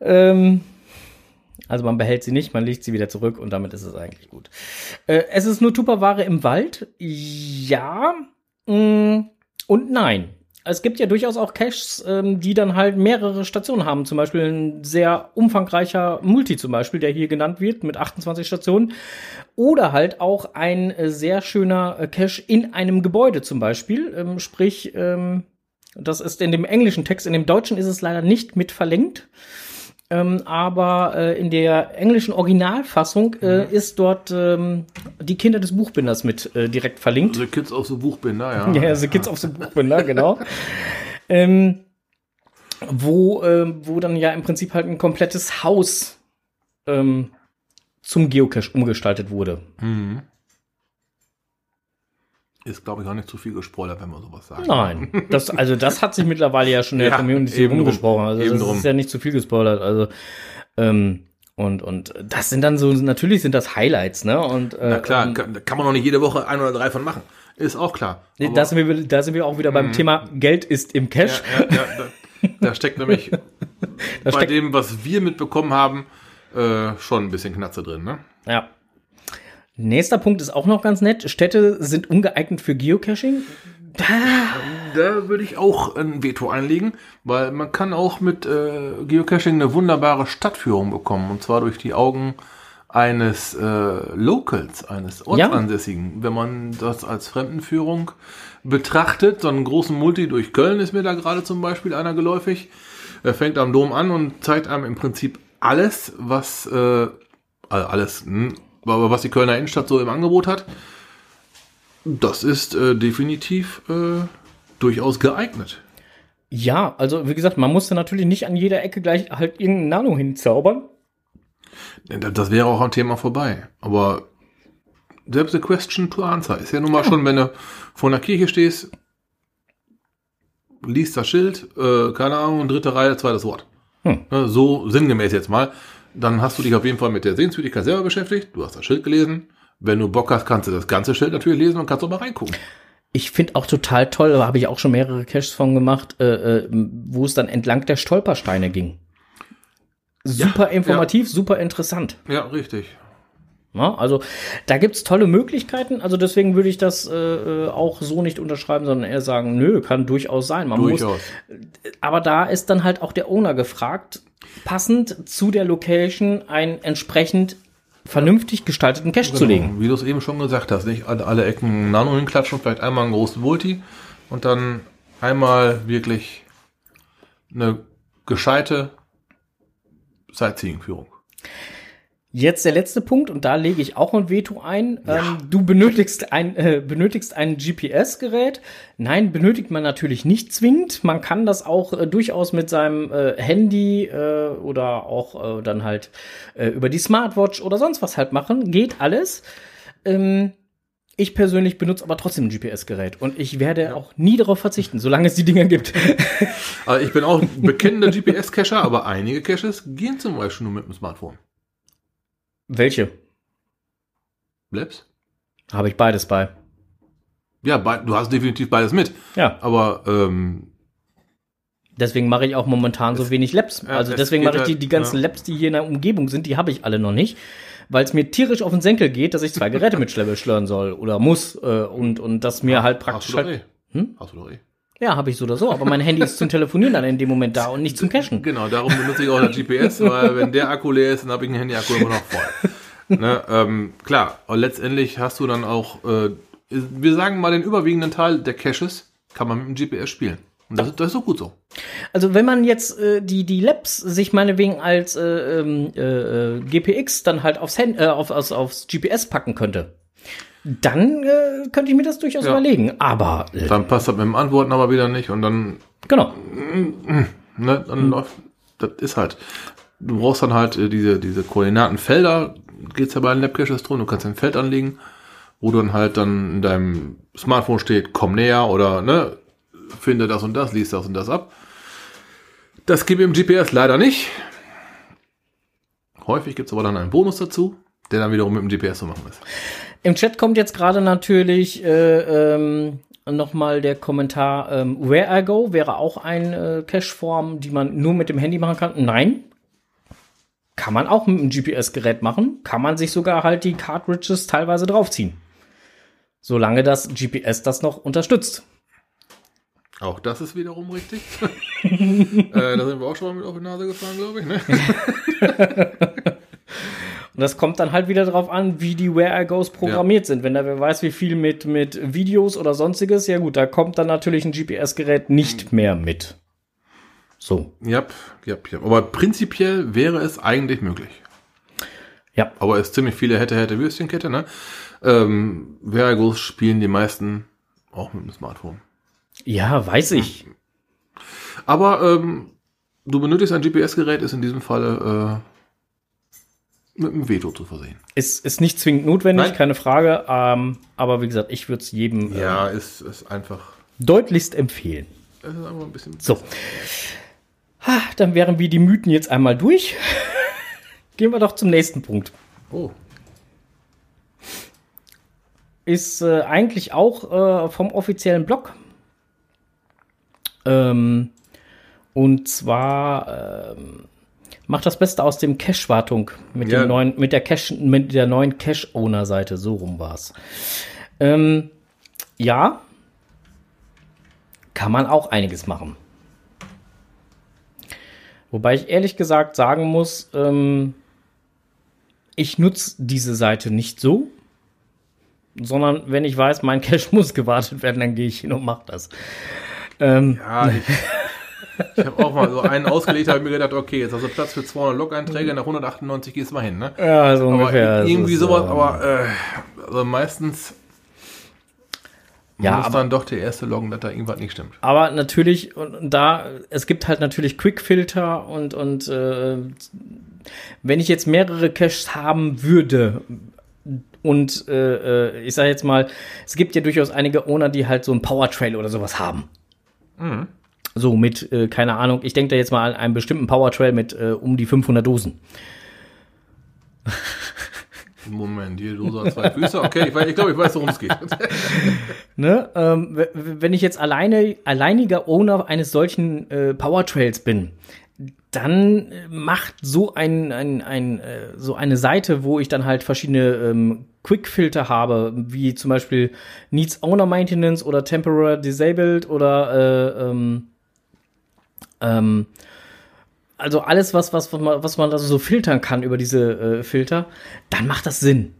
[SPEAKER 2] Ähm, also man behält sie nicht, man legt sie wieder zurück und damit ist es eigentlich gut. Äh, es ist nur Tupperware im Wald. Ja mh, und nein. Es gibt ja durchaus auch Caches, ähm, die dann halt mehrere Stationen haben. Zum Beispiel ein sehr umfangreicher Multi zum Beispiel, der hier genannt wird mit 28 Stationen. Oder halt auch ein äh, sehr schöner äh, Cache in einem Gebäude zum Beispiel. Ähm, sprich, ähm, das ist in dem englischen Text, in dem deutschen ist es leider nicht mit verlinkt. Ähm, aber äh, in der englischen Originalfassung äh, ist dort ähm, die Kinder des Buchbinders mit äh, direkt verlinkt.
[SPEAKER 1] The Kids of the Buchbinder, ja.
[SPEAKER 2] Ja, The Kids of the Buchbinder, genau. ähm, wo, ähm, wo dann ja im Prinzip halt ein komplettes Haus ähm, zum Geocache umgestaltet wurde.
[SPEAKER 1] Mhm. Ist, glaube ich, auch nicht zu viel gespoilert, wenn man sowas sagt.
[SPEAKER 2] Nein, das, also das hat sich mittlerweile ja schon in der
[SPEAKER 1] Ja,
[SPEAKER 2] Community rumgesprochen. Also das
[SPEAKER 1] drum.
[SPEAKER 2] ist ja nicht zu viel gespoilert. Also ähm, und und das sind dann so natürlich sind das Highlights, ne? Und äh,
[SPEAKER 1] Na klar,
[SPEAKER 2] ähm,
[SPEAKER 1] kann, da kann man noch nicht jede Woche ein oder drei von machen. Ist auch klar.
[SPEAKER 2] Nee, da, sind wir, da sind wir auch wieder beim Thema Geld ist im Cash.
[SPEAKER 1] Ja, ja, ja, da, da steckt nämlich bei
[SPEAKER 2] steckt-
[SPEAKER 1] dem, was wir mitbekommen haben, äh, schon ein bisschen Knatze drin. Ne?
[SPEAKER 2] Ja. Nächster Punkt ist auch noch ganz nett. Städte sind ungeeignet für Geocaching.
[SPEAKER 1] Da würde ich auch ein Veto einlegen, weil man kann auch mit äh, Geocaching eine wunderbare Stadtführung bekommen. Und zwar durch die Augen eines äh, Locals, eines Ortsansässigen. Wenn man das als Fremdenführung betrachtet, so einen großen Multi durch Köln ist mir da gerade zum Beispiel einer geläufig. Er fängt am Dom an und zeigt einem im Prinzip alles, was äh, also alles, hm, aber was die Kölner Innenstadt so im Angebot hat. Das ist äh, definitiv äh, durchaus geeignet.
[SPEAKER 2] Ja, also wie gesagt, man musste natürlich nicht an jeder Ecke gleich halt irgendein Nano hinzaubern.
[SPEAKER 1] Das wäre auch am Thema vorbei. Aber selbst the question to answer ist ja nun mal schon, wenn du vor einer Kirche stehst, liest das Schild, äh, keine Ahnung, dritte Reihe, zweites Wort.
[SPEAKER 2] Hm.
[SPEAKER 1] Ne, So sinngemäß jetzt mal. Dann hast du dich auf jeden Fall mit der Sehenswürdigkeit selber beschäftigt. Du hast das Schild gelesen. Wenn du Bock hast, kannst du das ganze Schild natürlich lesen und kannst auch mal reingucken.
[SPEAKER 2] Ich finde auch total toll, da habe ich auch schon mehrere Caches von gemacht, äh, äh, wo es dann entlang der Stolpersteine ging. Super informativ, super interessant.
[SPEAKER 1] Ja, richtig.
[SPEAKER 2] Ja, also da gibt's tolle Möglichkeiten. Also deswegen würde ich das äh, äh, auch so nicht unterschreiben, sondern eher sagen, nö, kann durchaus sein. Man muss,
[SPEAKER 1] Durchaus.
[SPEAKER 2] aber da ist dann halt auch der Owner gefragt, passend zu der Location einen entsprechend vernünftig gestalteten Cache zu legen.
[SPEAKER 1] Genau, Wie du es eben schon gesagt hast, nicht alle, alle Ecken Nano hinklatschen, vielleicht einmal einen großen Multi und dann einmal wirklich eine gescheite Sightseeing-Führung.
[SPEAKER 2] Jetzt der letzte Punkt und da lege ich auch ein Veto ein. Ähm, du benötigst ein, äh, benötigst ein GPS-Gerät. Nein, benötigt man natürlich nicht zwingend. Man kann das auch äh, durchaus mit seinem äh, Handy äh, oder auch äh, dann halt äh, über die Smartwatch oder sonst was halt machen. Geht alles. Ähm, ich persönlich benutze aber trotzdem ein GPS-Gerät und ich werde auch nie darauf verzichten, solange es die Dinger gibt.
[SPEAKER 1] Also ich bin auch ein bekennender GPS-Cacher, aber einige Caches gehen zum Beispiel nur mit dem Smartphone.
[SPEAKER 2] Welche?
[SPEAKER 1] Labs?
[SPEAKER 2] Habe ich beides bei.
[SPEAKER 1] Ja, bei, du hast definitiv beides mit.
[SPEAKER 2] Ja.
[SPEAKER 1] Aber ähm,
[SPEAKER 2] Deswegen mache ich auch momentan so wenig Labs.
[SPEAKER 1] Ja,
[SPEAKER 2] also
[SPEAKER 1] es
[SPEAKER 2] deswegen mache ich die,
[SPEAKER 1] halt,
[SPEAKER 2] die ganzen
[SPEAKER 1] ja.
[SPEAKER 2] Labs, die hier in der Umgebung sind, die habe ich alle noch nicht. Weil es mir tierisch auf den Senkel geht, dass ich zwei Geräte mitschleppen soll oder muss. Äh, und, und das mir halt
[SPEAKER 1] hast
[SPEAKER 2] praktisch
[SPEAKER 1] du doch
[SPEAKER 2] halt.
[SPEAKER 1] eh.
[SPEAKER 2] Hm?
[SPEAKER 1] Hast du doch eh.
[SPEAKER 2] Ja, habe ich so oder so. Aber mein Handy ist zum Telefonieren dann in dem Moment da und nicht zum Cachen.
[SPEAKER 1] Genau, darum benutze ich auch das GPS, weil wenn der Akku leer ist, dann habe ich ein Handy-Akku immer noch voll. ne, ähm, klar, und letztendlich hast du dann auch, äh, wir sagen mal, den überwiegenden Teil der Caches kann man mit dem GPS spielen. Und das, ist- das ist so gut so.
[SPEAKER 2] Also wenn man jetzt äh, die, die Labs sich meinetwegen als äh, ähm, äh, äh, GPX dann halt aufs, Hand, äh, auf, aufs, aufs GPS packen könnte, dann äh, könnte ich mir das durchaus
[SPEAKER 1] Ja.
[SPEAKER 2] überlegen. Aber äh,
[SPEAKER 1] Dann passt das mit dem Antworten aber wieder nicht und dann,
[SPEAKER 2] genau.
[SPEAKER 1] ne, dann läuft, das ist halt, du brauchst dann halt äh, diese, diese Koordinatenfelder, geht's ja bei den Lab-Caches drum, du kannst ein Feld anlegen, wo dann halt dann in deinem Smartphone steht, komm näher oder, ne, finde das und das, liest das und das ab. Das gibt im GPS leider nicht. Häufig gibt's aber dann einen Bonus dazu, der dann wiederum mit dem GPS zu machen ist.
[SPEAKER 2] Im Chat kommt jetzt gerade natürlich äh, ähm, nochmal der Kommentar, ähm, Where I Go wäre auch eine äh, Cache-Form, die man nur mit dem Handy machen kann. Nein. Kann man auch mit einem GPS-Gerät machen. Kann man sich sogar halt die Cartridges teilweise draufziehen. Solange das GPS das noch unterstützt.
[SPEAKER 1] Auch das ist wiederum richtig. äh, da sind wir auch schon mal mit auf die Nase gefahren, glaube ich. Ne?
[SPEAKER 2] Und das kommt dann halt wieder darauf an, wie die Where I Goes programmiert sind. Wenn da wer weiß, wie viel mit, mit Videos oder sonstiges, ja gut, da kommt dann natürlich ein GPS-Gerät nicht mehr mit. So.
[SPEAKER 1] Ja, ja, ja. Aber prinzipiell wäre es eigentlich möglich.
[SPEAKER 2] Ja.
[SPEAKER 1] Aber es ist ziemlich viele hätte, hätte, Würstchenkette, ne? Ähm, Veragos spielen die meisten auch mit dem Smartphone.
[SPEAKER 2] Ja, weiß ich.
[SPEAKER 1] Aber ähm, du benötigst ein GPS-Gerät, ist in diesem Falle mit einem Veto zu versehen.
[SPEAKER 2] Ist, ist nicht zwingend notwendig,
[SPEAKER 1] Nein.
[SPEAKER 2] keine Frage. Ähm, aber wie gesagt, ich würde es jedem äh,
[SPEAKER 1] Ja, ist, ist einfach.
[SPEAKER 2] deutlichst empfehlen.
[SPEAKER 1] Es ist einfach ein bisschen.
[SPEAKER 2] So. Ha, dann wären wir die Mythen jetzt einmal durch. Gehen wir doch zum nächsten Punkt.
[SPEAKER 1] Oh.
[SPEAKER 2] Ist äh, eigentlich auch äh, vom offiziellen Blog. Ähm, und zwar ähm, macht das Beste aus dem Cache-Wartung mit,
[SPEAKER 1] Ja.
[SPEAKER 2] dem neuen, mit der Cache, mit der neuen Cache-Owner-Seite. So rum war's. Ähm, ja, kann man auch einiges machen. Wobei ich ehrlich gesagt sagen muss, ähm, ich nutze diese Seite nicht so, sondern wenn ich weiß, mein Cache muss gewartet werden, dann gehe ich hin und mache das. Ähm,
[SPEAKER 1] Ja, ich, ich habe auch mal so einen ausgelegt, habe mir gedacht, okay, jetzt hast du Platz für 200 Log-Einträge, nach 198 gehst du mal hin, ne?
[SPEAKER 2] ja, so
[SPEAKER 1] Aber
[SPEAKER 2] ungefähr.
[SPEAKER 1] irgendwie
[SPEAKER 2] Das ist,
[SPEAKER 1] sowas,
[SPEAKER 2] ähm,
[SPEAKER 1] aber äh, also meistens
[SPEAKER 2] Ja,
[SPEAKER 1] muss
[SPEAKER 2] aber-
[SPEAKER 1] dann doch der erste loggen, dass da irgendwas nicht stimmt.
[SPEAKER 2] Aber natürlich, und da, es gibt halt natürlich Quick-Filter und, und äh, wenn ich jetzt mehrere Caches haben würde und äh, äh, ich sage jetzt mal, es gibt ja durchaus einige Owner, die halt so ein Powertrail oder sowas haben. So mit, äh, keine Ahnung, ich denke da jetzt mal an einen bestimmten Powertrail mit äh, um die 500 Dosen.
[SPEAKER 1] Moment, die Dose hat zwei Füße. Okay, ich, weiß- ich glaube, ich weiß, worum es geht.
[SPEAKER 2] Ne? Ähm, wenn ich jetzt alleine, alleiniger Owner eines solchen äh, Powertrails bin, dann äh, macht so ein, ein, ein äh, so eine Seite, wo ich dann halt verschiedene ähm, Quick-Filter habe, wie zum Beispiel Needs Owner Maintenance oder Temporary Disabled oder äh, ähm, ähm, also alles, was, was, was man, was man so filtern kann über diese äh, Filter, dann macht das Sinn.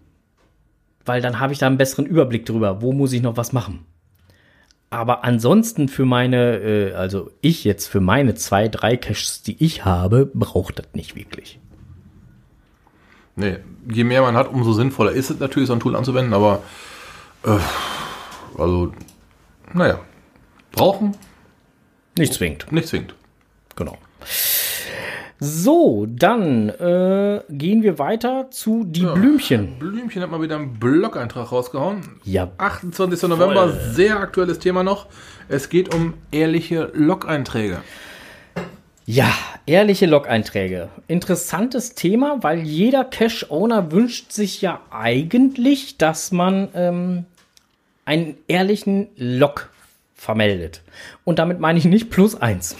[SPEAKER 2] Weil dann habe ich da einen besseren Überblick drüber, wo muss ich noch was machen. Aber ansonsten für meine, äh, also ich jetzt für meine zwei, drei Caches, die ich habe, braucht das nicht wirklich.
[SPEAKER 1] Nee, je mehr man hat, umso sinnvoller ist es natürlich, so ein Tool anzuwenden, aber äh, also, naja, brauchen,
[SPEAKER 2] Nicht zwingend.
[SPEAKER 1] nicht zwingend.
[SPEAKER 2] Genau. So, dann äh, gehen wir weiter zu die Blümchen.
[SPEAKER 1] Blümchen hat mal wieder einen Blog-Eintrag rausgehauen.
[SPEAKER 2] Ja.
[SPEAKER 1] 28. November, sehr aktuelles Thema noch. Es geht um ehrliche Log-Einträge.
[SPEAKER 2] Ja, ehrliche Log-Einträge. Interessantes Thema, weil jeder Cache-Owner wünscht sich ja eigentlich, dass man ähm, einen ehrlichen Log vermeldet. Und damit meine ich nicht plus eins.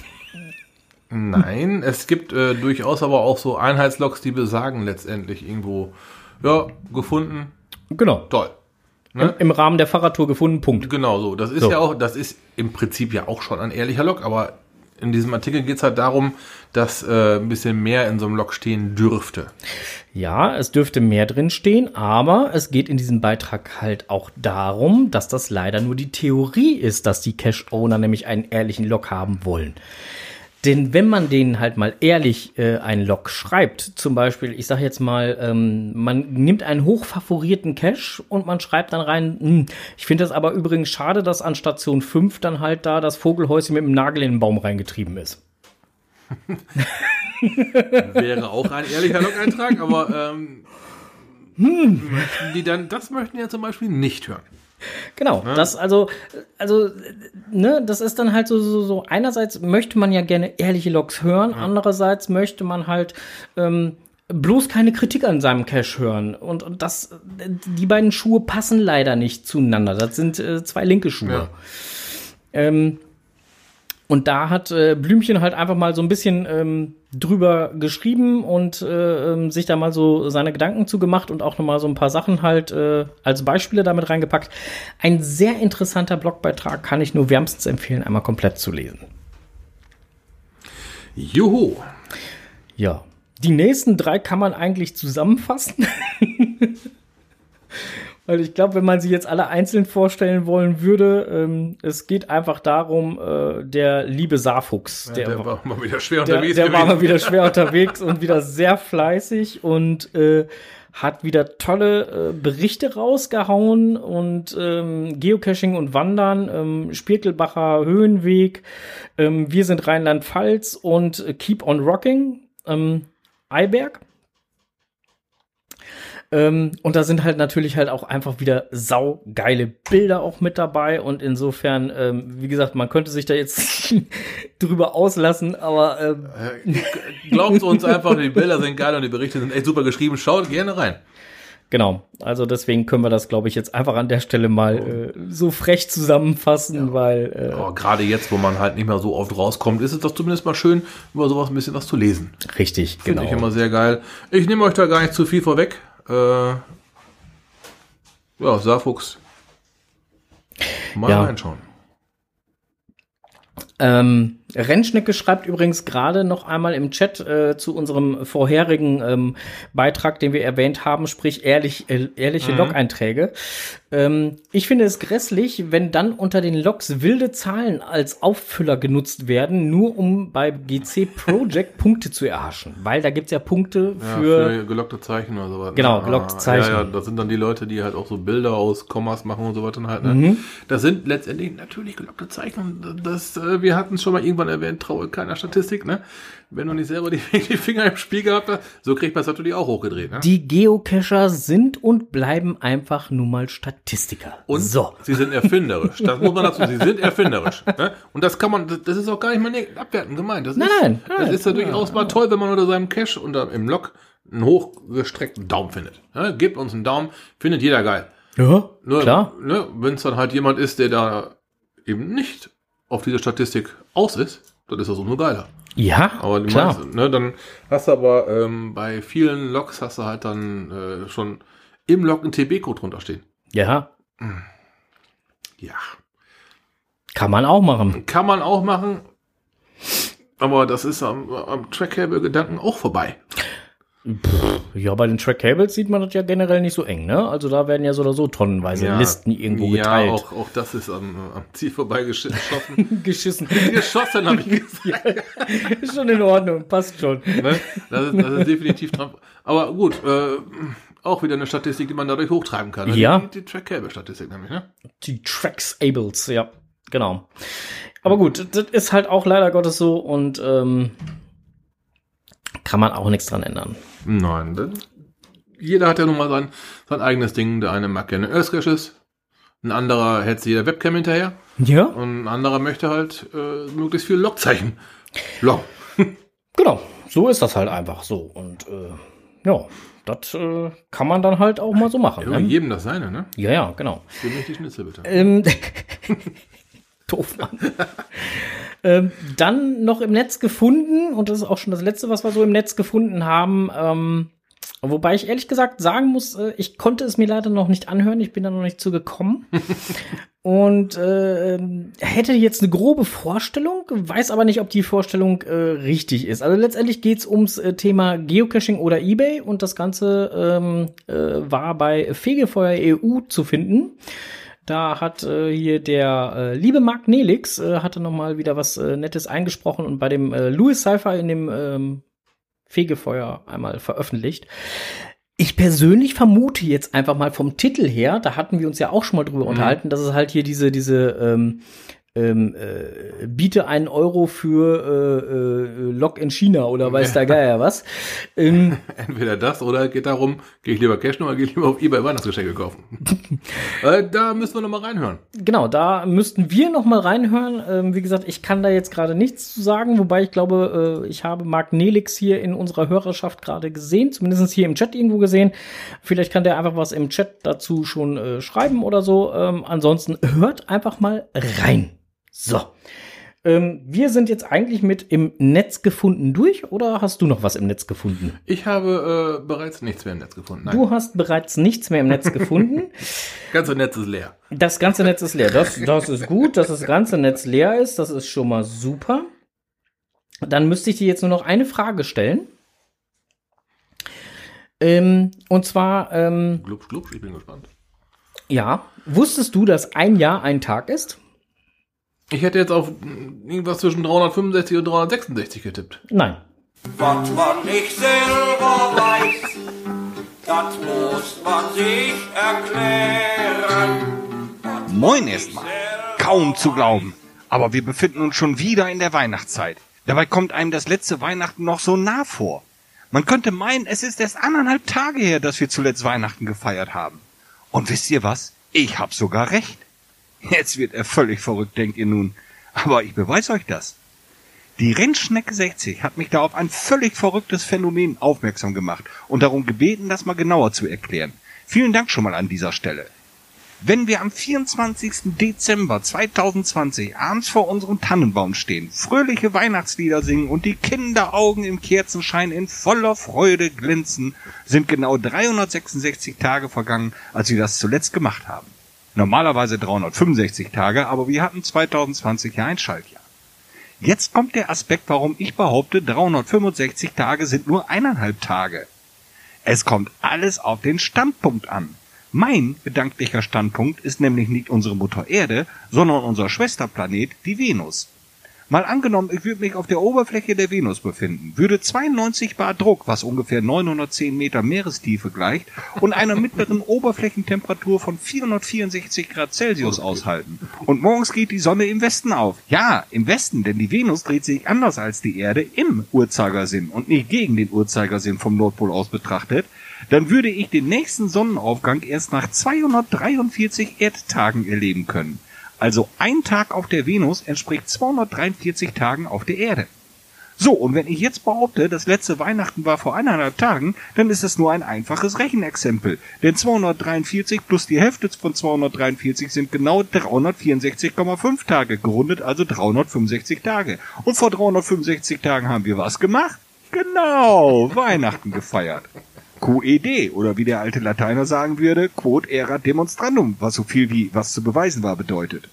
[SPEAKER 1] Nein, es gibt äh, durchaus aber auch so Einheitslogs, die besagen letztendlich irgendwo, ja, gefunden,
[SPEAKER 2] Genau.
[SPEAKER 1] toll.
[SPEAKER 2] Im, Im Rahmen der Fahrradtour gefunden, Punkt.
[SPEAKER 1] Genau so. Das ist
[SPEAKER 2] So.
[SPEAKER 1] ja auch, das ist im Prinzip ja auch schon ein ehrlicher Log, aber in diesem Artikel geht es halt darum, dass äh, ein bisschen mehr in so einem Log stehen dürfte.
[SPEAKER 2] Ja, es dürfte mehr drin stehen, aber es geht in diesem Beitrag halt auch darum, dass das leider nur die Theorie ist, dass die Cache-Owner nämlich einen ehrlichen Log haben wollen. Denn wenn man denen halt mal ehrlich äh, einen Log schreibt, zum Beispiel, ich sage jetzt mal, ähm, man nimmt einen hochfavorierten Cache und man schreibt dann rein, hm, ich finde das aber übrigens schade, dass an Station 5 dann halt da das Vogelhäuschen mit dem Nagel in den Baum reingetrieben ist.
[SPEAKER 1] Wäre auch ein ehrlicher Log-Eintrag, aber ähm, möchten die dann, das möchten ja zum Beispiel nicht hören.
[SPEAKER 2] Genau, das also, also, ne, das ist dann halt so, so, so, einerseits möchte man ja gerne ehrliche Logs hören, andererseits möchte man halt ähm, bloß keine Kritik an seinem Cache hören. Und, und das, die beiden Schuhe passen leider nicht zueinander. Das sind äh, zwei linke Schuhe.
[SPEAKER 1] Ja.
[SPEAKER 2] Ähm, und da hat äh, Blümchen halt einfach mal so ein bisschen ähm, drüber geschrieben und äh, ähm, sich da mal so seine Gedanken zugemacht und auch nochmal so ein paar Sachen halt äh, als Beispiele damit reingepackt. Ein sehr interessanter Blogbeitrag kann ich nur wärmstens empfehlen, einmal komplett zu lesen.
[SPEAKER 1] Juhu.
[SPEAKER 2] Ja. Die nächsten drei kann man eigentlich zusammenfassen. Weil ich glaube, wenn man sie jetzt alle einzeln vorstellen wollen würde, ähm, es geht einfach darum, äh, der liebe Saarfuchs,
[SPEAKER 1] Der,
[SPEAKER 2] der,
[SPEAKER 1] war mal wieder schwer
[SPEAKER 2] der,
[SPEAKER 1] unterwegs
[SPEAKER 2] der war mal
[SPEAKER 1] gewesen.
[SPEAKER 2] wieder schwer unterwegs und wieder sehr fleißig und äh, hat wieder tolle äh, Berichte rausgehauen und ähm, Geocaching und Wandern, ähm, Spirkelbacher Höhenweg, ähm, wir sind Rheinland-Pfalz und Keep on Rocking, ähm, Eiberg. Ähm, und da sind halt natürlich halt auch einfach wieder saugeile Bilder auch mit dabei. Und insofern, ähm, wie gesagt, man könnte sich da jetzt drüber auslassen, aber ähm,
[SPEAKER 1] Glaubt uns einfach, die Bilder sind geil und die Berichte sind echt super geschrieben. Schaut gerne rein.
[SPEAKER 2] genau. Also deswegen können wir das, glaube ich, jetzt einfach an der Stelle mal äh, so frech zusammenfassen, weil
[SPEAKER 1] Aber gerade jetzt, wo man halt nicht mehr so oft rauskommt, ist es doch zumindest mal schön, über sowas ein bisschen was zu lesen.
[SPEAKER 2] äh, richtig,
[SPEAKER 1] Finde
[SPEAKER 2] genau.
[SPEAKER 1] ich immer sehr geil. Ich nehme euch da gar nicht zu viel vorweg. Äh, ja, Saarfuchs. Mal
[SPEAKER 2] Ja.
[SPEAKER 1] reinschauen.
[SPEAKER 2] Ähm, Rennschnecke schreibt übrigens gerade noch einmal im Chat äh, zu unserem vorherigen ähm, Beitrag, den wir erwähnt haben, sprich ehrlich, äh, ehrliche Log-Einträge. Ähm, ich finde es grässlich, wenn dann unter den Logs wilde Zahlen als Auffüller genutzt werden, nur um bei GC Project Punkte zu erhaschen. Weil da gibt's ja Punkte
[SPEAKER 1] Ja,
[SPEAKER 2] für,
[SPEAKER 1] für gelockte Zeichen oder sowas.
[SPEAKER 2] Genau,
[SPEAKER 1] Ah,
[SPEAKER 2] gelockte Zeichen.
[SPEAKER 1] Ja, ja, das sind dann die Leute, die halt auch so Bilder aus Kommas machen und so weiter halt. Ne?
[SPEAKER 2] Mhm.
[SPEAKER 1] Das sind letztendlich natürlich gelockte Zeichen. Das, äh, wir hatten es schon mal irgendwann erwähnt, traue keiner Statistik, ne? Wenn du nicht selber die, die Finger im Spiel gehabt hast, so kriegt man es natürlich auch hochgedreht, ne?
[SPEAKER 2] die Geocacher sind und bleiben einfach nur mal Statistiker.
[SPEAKER 1] Und
[SPEAKER 2] so.
[SPEAKER 1] sie sind erfinderisch. Das muss man dazu. Sie sind erfinderisch. Ne? Und das kann man, das- ist auch gar nicht mal abwertend gemeint. Das
[SPEAKER 2] Nein,
[SPEAKER 1] ist,
[SPEAKER 2] nein,
[SPEAKER 1] Das
[SPEAKER 2] nein.
[SPEAKER 1] ist ja durchaus mal toll, wenn man unter seinem Cache unter im Log einen hochgestreckten Daumen findet. Ne? Gebt uns einen Daumen, findet jeder geil.
[SPEAKER 2] Ja,
[SPEAKER 1] Nur,
[SPEAKER 2] klar.
[SPEAKER 1] Ne, wenn es dann halt jemand ist, der da eben nicht auf diese Statistik aus ist, dann ist das umso geiler.
[SPEAKER 2] Ja,
[SPEAKER 1] Aber die
[SPEAKER 2] klar.
[SPEAKER 1] meisten, ne, dann hast du aber ähm, bei vielen Logs hast du halt dann äh, schon im Log einen TB-Code drunter stehen.
[SPEAKER 2] Ja,
[SPEAKER 1] Ja.
[SPEAKER 2] kann man auch machen.
[SPEAKER 1] Kann man auch machen, aber das ist am, am Trackcable-Gedanken auch vorbei.
[SPEAKER 2] Ja, bei den Track Cables sieht man das ja generell nicht so eng, ne? Also da werden ja so oder so tonnenweise Listen irgendwo
[SPEAKER 1] ja,
[SPEAKER 2] geteilt.
[SPEAKER 1] auch, auch das ist am, am Ziel vorbeigeschossen.
[SPEAKER 2] Geschissen.
[SPEAKER 1] Geschossen habe ich gesagt.
[SPEAKER 2] Ist schon in Ordnung, passt schon.
[SPEAKER 1] Ne? Das, ist, das ist definitiv dran. Aber gut, äh, auch wieder eine Statistik, die man dadurch hochtreiben kann. ne?
[SPEAKER 2] Ja.
[SPEAKER 1] Die, die Track-Cable-Statistik nämlich, ne?
[SPEAKER 2] Die Tracks Ables, ja, genau. Aber gut, das ist halt auch leider Gottes so und ähm, kann man auch nichts dran ändern.
[SPEAKER 1] Nein, denn jeder hat ja nun mal sein, sein eigenes Ding. Der eine mag gerne Earth Caches, ein anderer hält sich jeder Webcam hinterher
[SPEAKER 2] Ja,
[SPEAKER 1] und ein anderer möchte halt äh, möglichst viel Logzeichen. Log.
[SPEAKER 2] genau. So ist das halt einfach so. Und äh, ja, das äh, kann man dann halt auch mal so machen.
[SPEAKER 1] Ja,
[SPEAKER 2] Ne?
[SPEAKER 1] jedem das seine, ne?
[SPEAKER 2] Ja, ja, genau.
[SPEAKER 1] Mich die Schnitzel bitte.
[SPEAKER 2] Ähm, doof, Mann. ähm, dann noch im Netz gefunden, und das ist auch schon das letzte, was wir so im Netz gefunden haben. Ähm, wobei ich ehrlich gesagt sagen muss, äh, ich konnte es mir leider noch nicht anhören, ich bin da noch nicht zu gekommen. Und äh, hätte jetzt eine grobe Vorstellung, weiß aber nicht, ob die Vorstellung äh, richtig ist. Also letztendlich geht's ums äh, Thema Geocaching oder eBay und das Ganze ähm, äh, war bei Fegefeuer EU zu finden. Da hat äh, hier der äh, liebe Mark Nelix äh, hatte noch mal wieder was äh, Nettes eingesprochen und bei dem äh, Louis Cypher in dem ähm, Fegefeuer einmal veröffentlicht. Ich persönlich vermute jetzt einfach mal vom Titel her, da hatten wir uns ja auch schon mal drüber unterhalten, dass es halt hier diese, diese ähm, ähm, äh, biete einen Euro für äh, äh, Log in China oder weiß der Geier was. Ähm,
[SPEAKER 1] Entweder das oder geht darum, gehe ich lieber Cash oder gehe ich lieber auf Ebay Weihnachtsgeschenke kaufen. äh, da müssen wir noch mal reinhören.
[SPEAKER 2] Genau, da müssten wir noch mal reinhören. Ähm, wie gesagt, ich kann da jetzt gerade nichts zu sagen, wobei ich glaube, äh, ich habe Marc Nelix hier in unserer Hörerschaft gerade gesehen, zumindest hier im Chat irgendwo gesehen. Vielleicht kann der einfach was im Chat dazu schon äh, schreiben oder so. Ähm, ansonsten hört einfach mal rein. So. Ähm, wir sind jetzt eigentlich mit im Netz gefunden durch oder hast du noch was im Netz gefunden?
[SPEAKER 1] Ich habe äh, bereits nichts mehr im Netz gefunden. Nein,
[SPEAKER 2] Du hast bereits nichts mehr im Netz gefunden.
[SPEAKER 1] das ganze Netz ist leer.
[SPEAKER 2] Das ganze Netz ist leer. Das, das ist gut, dass das ganze Netz leer ist. Das ist schon mal super. Dann müsste ich dir jetzt nur noch eine Frage stellen. Ähm, und zwar, ähm,
[SPEAKER 1] Glubsch, glubsch, ich bin gespannt.
[SPEAKER 2] ja, wusstest du, dass ein Jahr ein Tag ist?
[SPEAKER 1] Ich hätte jetzt auf irgendwas zwischen 365 und 366 getippt.
[SPEAKER 2] Nein.
[SPEAKER 7] Was man nicht selber weiß, das muss man sich erklären.
[SPEAKER 8] Moin erstmal. Kaum zu glauben. Aber wir befinden uns schon wieder in der Weihnachtszeit. Dabei kommt einem das letzte Weihnachten noch so nah vor. Man könnte meinen, es ist erst anderthalb Tage her, dass wir zuletzt Weihnachten gefeiert haben. Und wisst ihr was? Ich hab sogar recht. Jetzt wird er völlig verrückt, denkt ihr nun. Aber ich beweise euch das. Die Rennschnecke 60 hat mich da auf ein völlig verrücktes Phänomen aufmerksam gemacht und darum gebeten, das mal genauer zu erklären. Vielen Dank schon mal an dieser Stelle. Wenn wir am 24. Dezember 2020 abends vor unserem Tannenbaum stehen, fröhliche Weihnachtslieder singen und die Kinderaugen im Kerzenschein in voller Freude glänzen, sind genau 366 Tage vergangen, als wir das zuletzt gemacht haben. Normalerweise 365 Tage, aber wir hatten 2020 ja ein Schaltjahr. Jetzt kommt der Aspekt, warum ich behaupte, 365 Tage sind nur eineinhalb Tage. Es kommt alles auf den Standpunkt an. Mein gedanklicher Standpunkt ist nämlich nicht unsere Mutter Erde, sondern unser Schwesterplanet, die Venus. Mal angenommen, ich würde mich auf der Oberfläche der Venus befinden, würde 92 Bar Druck, was ungefähr 910 Meter Meerestiefe gleicht, und einer mittleren Oberflächentemperatur von 464 Grad Celsius aushalten. Und morgens geht die Sonne im Westen auf. Ja, im Westen, denn die Venus dreht sich anders als die Erde im Uhrzeigersinn und nicht gegen den Uhrzeigersinn vom Nordpol aus betrachtet, dann würde ich den nächsten Sonnenaufgang erst nach 243 Erdtagen erleben können. Also ein Tag auf der Venus entspricht 243 Tagen auf der Erde. So, und wenn ich jetzt behaupte, das letzte Weihnachten war vor eineinhalb Tagen, dann ist es nur ein einfaches Rechenexempel. Denn 243 plus die Hälfte von 243 sind genau 364,5 Tage, gerundet also 365 Tage. Und vor 365 Tagen haben wir was gemacht? Genau, Weihnachten gefeiert. QED oder wie der alte Lateiner sagen würde, Quod erat demonstrandum, was so viel wie was zu beweisen war bedeutet.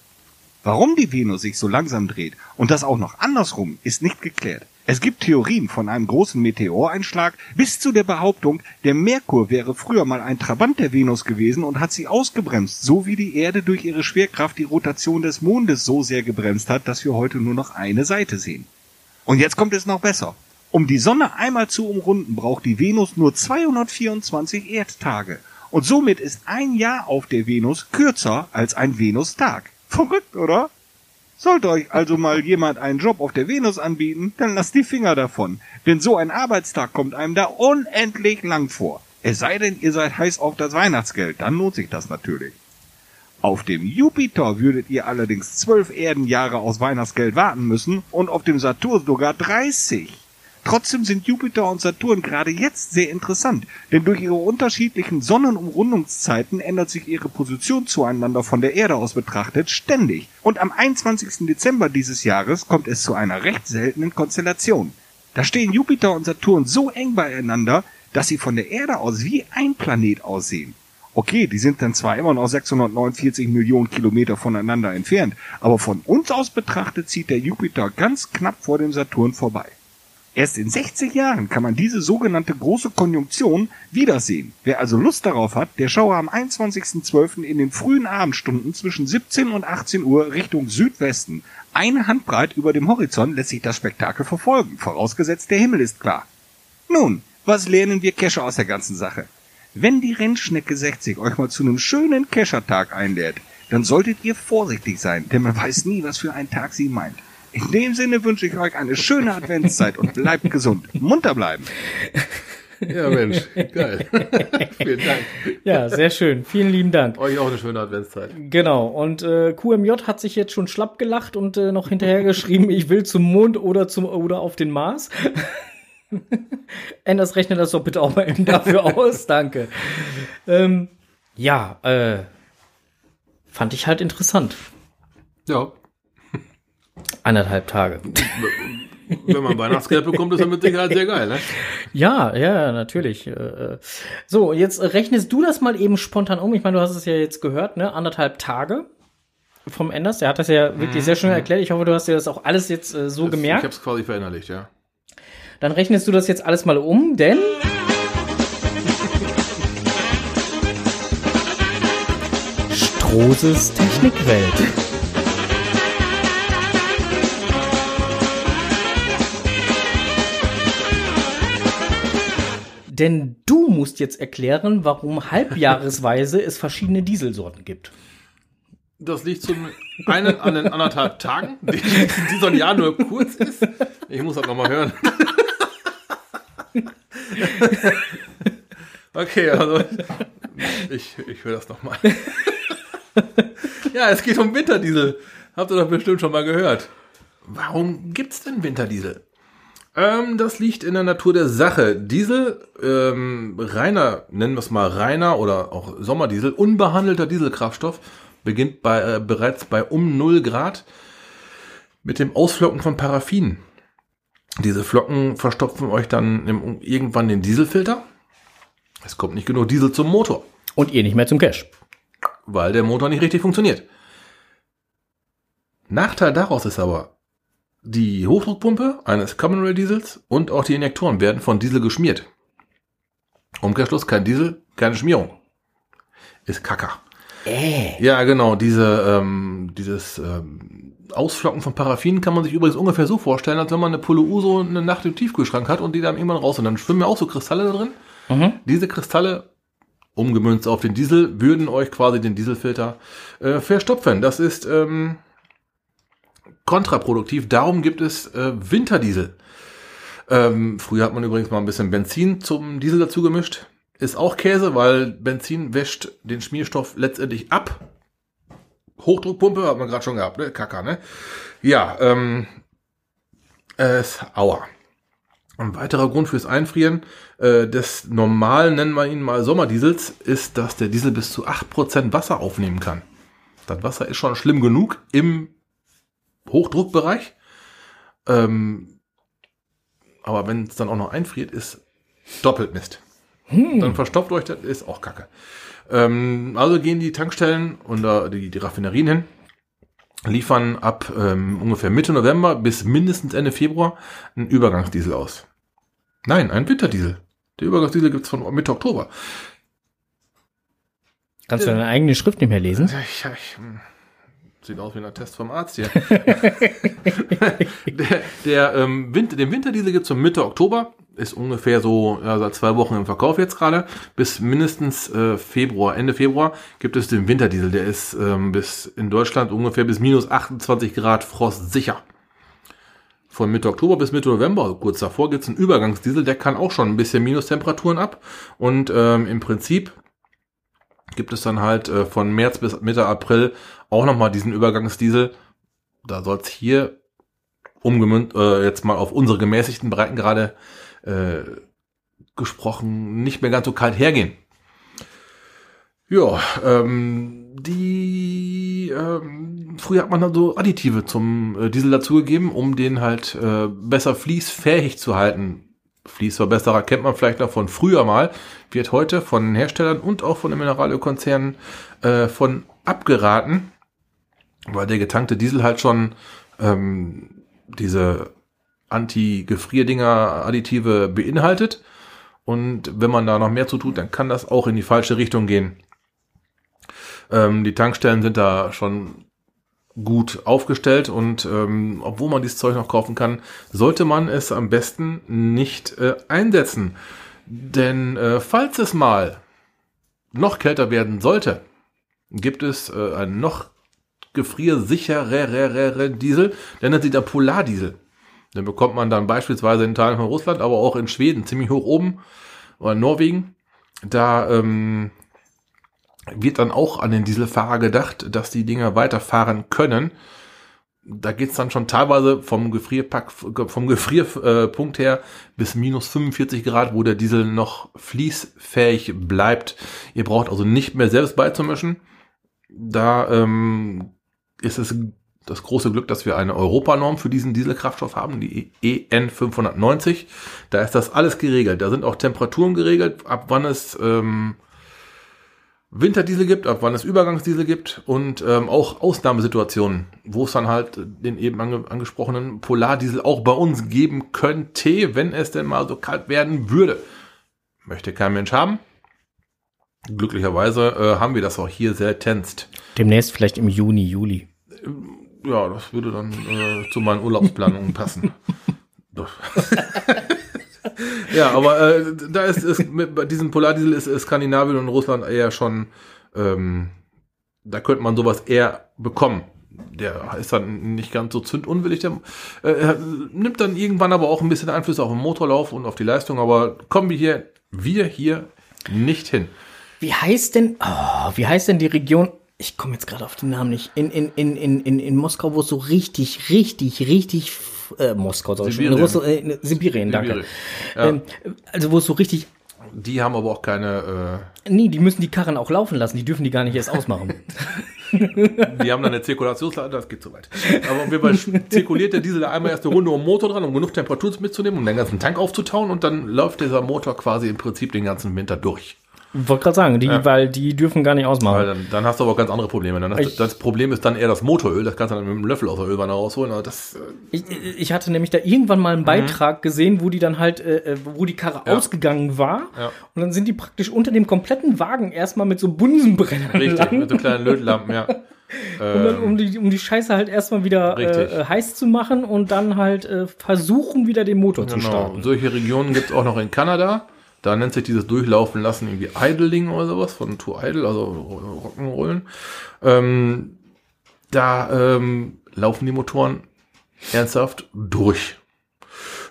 [SPEAKER 8] Warum die Venus sich so langsam dreht und das auch noch andersrum, ist nicht geklärt. Es gibt Theorien von einem großen Meteoreinschlag bis zu der Behauptung, der Merkur wäre früher mal ein Trabant der Venus gewesen und hat sie ausgebremst, so wie die Erde durch ihre Schwerkraft die Rotation des Mondes so sehr gebremst hat, dass wir heute nur noch eine Seite sehen. Und jetzt kommt es noch besser. Um die Sonne einmal zu umrunden, braucht die Venus nur 224 Erdtage. Und somit ist ein Jahr auf der Venus kürzer als ein Venustag. Verrückt, oder? Sollte euch also mal jemand einen Job auf der Venus anbieten, dann lasst die Finger davon. Denn so ein Arbeitstag kommt einem da unendlich lang vor. Es sei denn, ihr seid heiß auf das Weihnachtsgeld, dann lohnt sich das natürlich. Auf dem Jupiter würdet ihr allerdings zwölf Erdenjahre aus Weihnachtsgeld warten müssen und auf dem Saturn sogar 30. Trotzdem sind Jupiter und Saturn gerade jetzt sehr interessant, denn durch ihre unterschiedlichen Sonnenumrundungszeiten ändert sich ihre Position zueinander von der Erde aus betrachtet ständig. Und am 21. Dezember dieses Jahres kommt es zu einer recht seltenen Konstellation. Da stehen Jupiter und Saturn so eng beieinander, dass sie von der Erde aus wie ein Planet aussehen. Okay, die sind dann zwar immer noch 649 Millionen Kilometer voneinander entfernt, aber von uns aus betrachtet zieht der Jupiter ganz knapp vor dem Saturn vorbei. Erst in 60 Jahren kann man diese sogenannte große Konjunktion wiedersehen. Wer also Lust darauf hat, der schaue am 21.12. in den frühen Abendstunden zwischen 17 und 18 Uhr Richtung Südwesten. Eine Handbreit über dem Horizont lässt sich das Spektakel verfolgen, vorausgesetzt der Himmel ist klar. Nun, was lernen wir Kescher aus der ganzen Sache? Wenn die Rennschnecke 60 euch mal zu einem schönen Keschertag einlädt, dann solltet ihr vorsichtig sein, denn man weiß nie, was für einen Tag sie meint. In dem Sinne wünsche ich euch eine schöne Adventszeit und bleibt gesund. Munter bleiben.
[SPEAKER 1] Ja, Mensch, geil. Vielen Dank.
[SPEAKER 2] Ja, sehr schön. Vielen lieben Dank.
[SPEAKER 1] Euch auch eine schöne Adventszeit.
[SPEAKER 2] Genau. Und äh, QMJ hat sich jetzt schon schlapp gelacht und äh, noch hinterher geschrieben, ich will zum Mond oder zum oder auf den Mars. Enders rechne das doch bitte auch mal eben dafür aus. Danke. Ähm, ja, äh, fand ich halt interessant.
[SPEAKER 1] Ja,
[SPEAKER 2] Eineinhalb Tage.
[SPEAKER 1] wenn man Weihnachtsgeld bekommt, ist das mit Sicherheit sehr geil, ne?
[SPEAKER 2] Ja, ja, natürlich. Äh, äh. So, jetzt rechnest du das mal eben spontan um. Ich meine, du hast es ja jetzt gehört, ne? Anderthalb Tage vom Enders. Der hat das ja wirklich sehr schön erklärt. Ich hoffe, du hast dir das auch alles jetzt äh, so
[SPEAKER 1] Das- Ich
[SPEAKER 2] gemerkt.
[SPEAKER 1] hab's quasi verinnerlicht, ja.
[SPEAKER 2] Dann rechnest du das jetzt alles mal um, denn. Strohses Technikwelt. Denn du musst jetzt erklären, warum halbjahresweise es verschiedene Dieselsorten gibt.
[SPEAKER 1] Das liegt zum einen an den anderthalb Tagen, die, die so ein Jahr nur kurz ist. Ich muss das nochmal hören. Okay, also ich, ich höre das nochmal. ja, es geht um Winterdiesel. Habt ihr doch bestimmt schon mal gehört. Warum gibt's denn Winterdiesel? Ähm, das liegt in der Natur der Sache. Diesel, ähm, reiner, nennen wir es mal reiner oder auch Sommerdiesel, unbehandelter Dieselkraftstoff, beginnt bei, äh, bereits bei um 0 Grad mit dem Ausflocken von Paraffin. Diese Flocken verstopfen euch dann im, irgendwann den Dieselfilter. Es kommt nicht genug Diesel zum Motor,
[SPEAKER 2] Und ihr nicht mehr zum Cash.
[SPEAKER 1] weil der Motor nicht richtig funktioniert. Nachteil daraus ist aber, die Hochdruckpumpe eines Common Rail Diesels und auch die Injektoren werden von Diesel geschmiert. Umkehrschluss, kein Diesel, keine Schmierung. Ist Kacker. Ja, genau, diese, ähm, dieses ähm, Ausflocken von Paraffin kann man sich übrigens ungefähr so vorstellen, als wenn man eine Pulle Uso eine Nacht im Tiefkühlschrank hat und die dann irgendwann raus und dann schwimmen ja auch so Kristalle da drin. Diese Kristalle, umgemünzt auf den Diesel, würden euch quasi den Dieselfilter äh, verstopfen. Das ist ähm, kontraproduktiv. Darum gibt es äh, Winterdiesel. Ähm, früher hat man übrigens mal ein bisschen Benzin zum Diesel dazu gemischt. Ist auch Käse, weil Benzin wäscht den Schmierstoff letztendlich ab. Hochdruckpumpe hat man gerade schon gehabt, ne? Kacker, ne? Ja, ähm, es, aua. Ein weiterer Grund fürs Einfrieren äh, des normalen, nennen wir ihn mal Sommerdiesels, ist, dass der Diesel bis zu 8% Wasser aufnehmen kann. Das Wasser ist schon schlimm genug im Hochdruckbereich. Ähm, aber wenn es dann auch noch einfriert, ist doppelt Mist. Dann verstopft euch, das ist auch kacke. Ähm, also gehen die Tankstellen und äh, die, die Raffinerien hin, liefern ab ähm, ungefähr Mitte November bis mindestens Ende Februar einen Übergangsdiesel aus. Nein, einen Winterdiesel. Der Übergangsdiesel gibt's von Mitte Oktober.
[SPEAKER 2] Kannst du deine eigene Schrift nicht mehr lesen?
[SPEAKER 1] Ich, ich, hm, sieht aus wie ein Test vom Arzt hier. der der ähm, Winter, den Winterdiesel gibt's von Mitte Oktober. Ist ungefähr so ja, seit zwei Wochen im Verkauf jetzt gerade. Bis mindestens äh, Februar, Ende Februar gibt es den Winterdiesel. Der ist ähm, bis in Deutschland ungefähr bis minus 28 Grad Frost sicher. Von Mitte Oktober bis Mitte November, kurz davor, gibt's einen Übergangsdiesel, der kann auch schon ein bisschen Minustemperaturen ab. Und ähm, im Prinzip gibt es dann halt äh, von März bis Mitte April auch nochmal diesen Übergangsdiesel. Da soll es hier umgemünzt, äh, jetzt mal auf unsere gemäßigten Breitengrade äh, gesprochen, nicht mehr ganz so kalt hergehen. Ja, ähm, die ähm, früher hat man dann so Additive zum äh, Diesel dazugegeben, um den halt äh, besser fließfähig zu halten. Fließverbesserer kennt man vielleicht noch von früher mal, wird heute von Herstellern und auch von den Mineralölkonzernen äh, von abgeraten, weil der getankte Diesel halt schon ähm, diese Anti-Gefrierdinger Additive beinhaltet. Und wenn man da noch mehr zu tut, dann kann das auch in die falsche Richtung gehen. Ähm, die Tankstellen sind da schon gut aufgestellt und ähm, obwohl man dieses Zeug noch kaufen kann, sollte man es am besten nicht äh, einsetzen. Denn äh, falls es mal noch kälter werden sollte, gibt es äh, einen noch gefriersichereren Diesel, der nennt sich der Polardiesel. Den bekommt man dann beispielsweise in Teilen von Russland, aber auch in Schweden ziemlich hoch oben oder in Norwegen. Da ähm, wird dann auch an den Dieselfahrer gedacht, dass die Dinger weiterfahren können. Da geht's dann schon teilweise vom Gefrierpack, vom Gefrierpunkt her bis minus 45 Grad, wo der Diesel noch fließfähig bleibt. Ihr braucht also nicht mehr selbst beizumischen. Da ähm, ist es das große Glück, dass wir eine Europanorm für diesen Dieselkraftstoff haben, die EN 590. Da ist das alles geregelt. Da sind auch Temperaturen geregelt, ab wann es ähm, Winterdiesel gibt, ab wann es Übergangsdiesel gibt und ähm, auch Ausnahmesituationen, wo es dann halt den eben ange angesprochenen Polardiesel auch bei uns geben könnte, wenn es denn mal so kalt werden würde. Möchte kein Mensch haben. Glücklicherweise äh, haben wir das auch hier seltenst.
[SPEAKER 2] Demnächst vielleicht im Juni, Juli.
[SPEAKER 1] Ja, das würde dann äh, zu meinen Urlaubsplanungen passen. Ja, aber äh, da ist es mit diesem Polardiesel ist, ist Skandinavien und Russland eher schon, ähm, da könnte man sowas eher bekommen. der ist dann nicht ganz so zündunwillig. Der äh, nimmt dann irgendwann aber auch ein bisschen Einfluss auf den Motorlauf und auf die Leistung, aber kommen wir hier, wir hier nicht hin.
[SPEAKER 2] Wie heißt denn, oh, wie heißt denn die Region? Ich komme jetzt gerade auf den Namen nicht. In, in, in, in, in, in Moskau, wo es so richtig, richtig, richtig, äh, Moskau, sag ich schon, in
[SPEAKER 1] Sibirien.
[SPEAKER 2] Russland, äh, in Sibirien, danke.
[SPEAKER 1] Sibirien. Ja.
[SPEAKER 2] Ähm, also wo es so richtig,
[SPEAKER 1] Die haben aber auch keine,
[SPEAKER 2] nee, die müssen die Karren auch laufen lassen, die dürfen die gar nicht erst ausmachen.
[SPEAKER 1] äh, die haben dann eine Zirkulationslage, das geht so weit. Aber jeden Fall zirkuliert der Diesel da einmal erst eine Runde um den Motor dran, um genug Temperatur mitzunehmen, um den ganzen Tank aufzutauen und dann läuft dieser Motor quasi im Prinzip den ganzen Winter durch.
[SPEAKER 2] Wollte gerade sagen, die,
[SPEAKER 1] Ja.
[SPEAKER 2] weil die dürfen gar nicht ausmachen.
[SPEAKER 1] dann, dann hast du aber ganz andere Probleme. Dann hast,
[SPEAKER 2] Ich-
[SPEAKER 1] das Problem ist dann eher das Motoröl, das kannst du dann mit einem Löffel aus der Ölwanne rausholen. Aber das, äh,
[SPEAKER 2] Ich, ich hatte nämlich da irgendwann mal einen Beitrag gesehen, wo die dann halt, äh, äh, wo die Karre
[SPEAKER 1] Mhm. Ja.
[SPEAKER 2] ausgegangen war.
[SPEAKER 1] Ja.
[SPEAKER 2] Und dann sind die praktisch unter dem kompletten Wagen erstmal mit so Bunsenbrennern
[SPEAKER 1] richtig,
[SPEAKER 2] lang,
[SPEAKER 1] mit so kleinen Lötlampen, ja.
[SPEAKER 2] um, dann, um, die, um die Scheiße halt erstmal wieder
[SPEAKER 1] Richtig.
[SPEAKER 2] äh, heiß zu machen und dann halt äh, versuchen, wieder den Motor zu
[SPEAKER 1] Genau.
[SPEAKER 2] starten.
[SPEAKER 1] Solche Regionen gibt es auch noch in Kanada. Da nennt sich dieses Durchlaufen lassen irgendwie Idling oder sowas von Tour Idle, also Rock'n'Rollen. Ähm, da ähm, laufen die Motoren ernsthaft durch.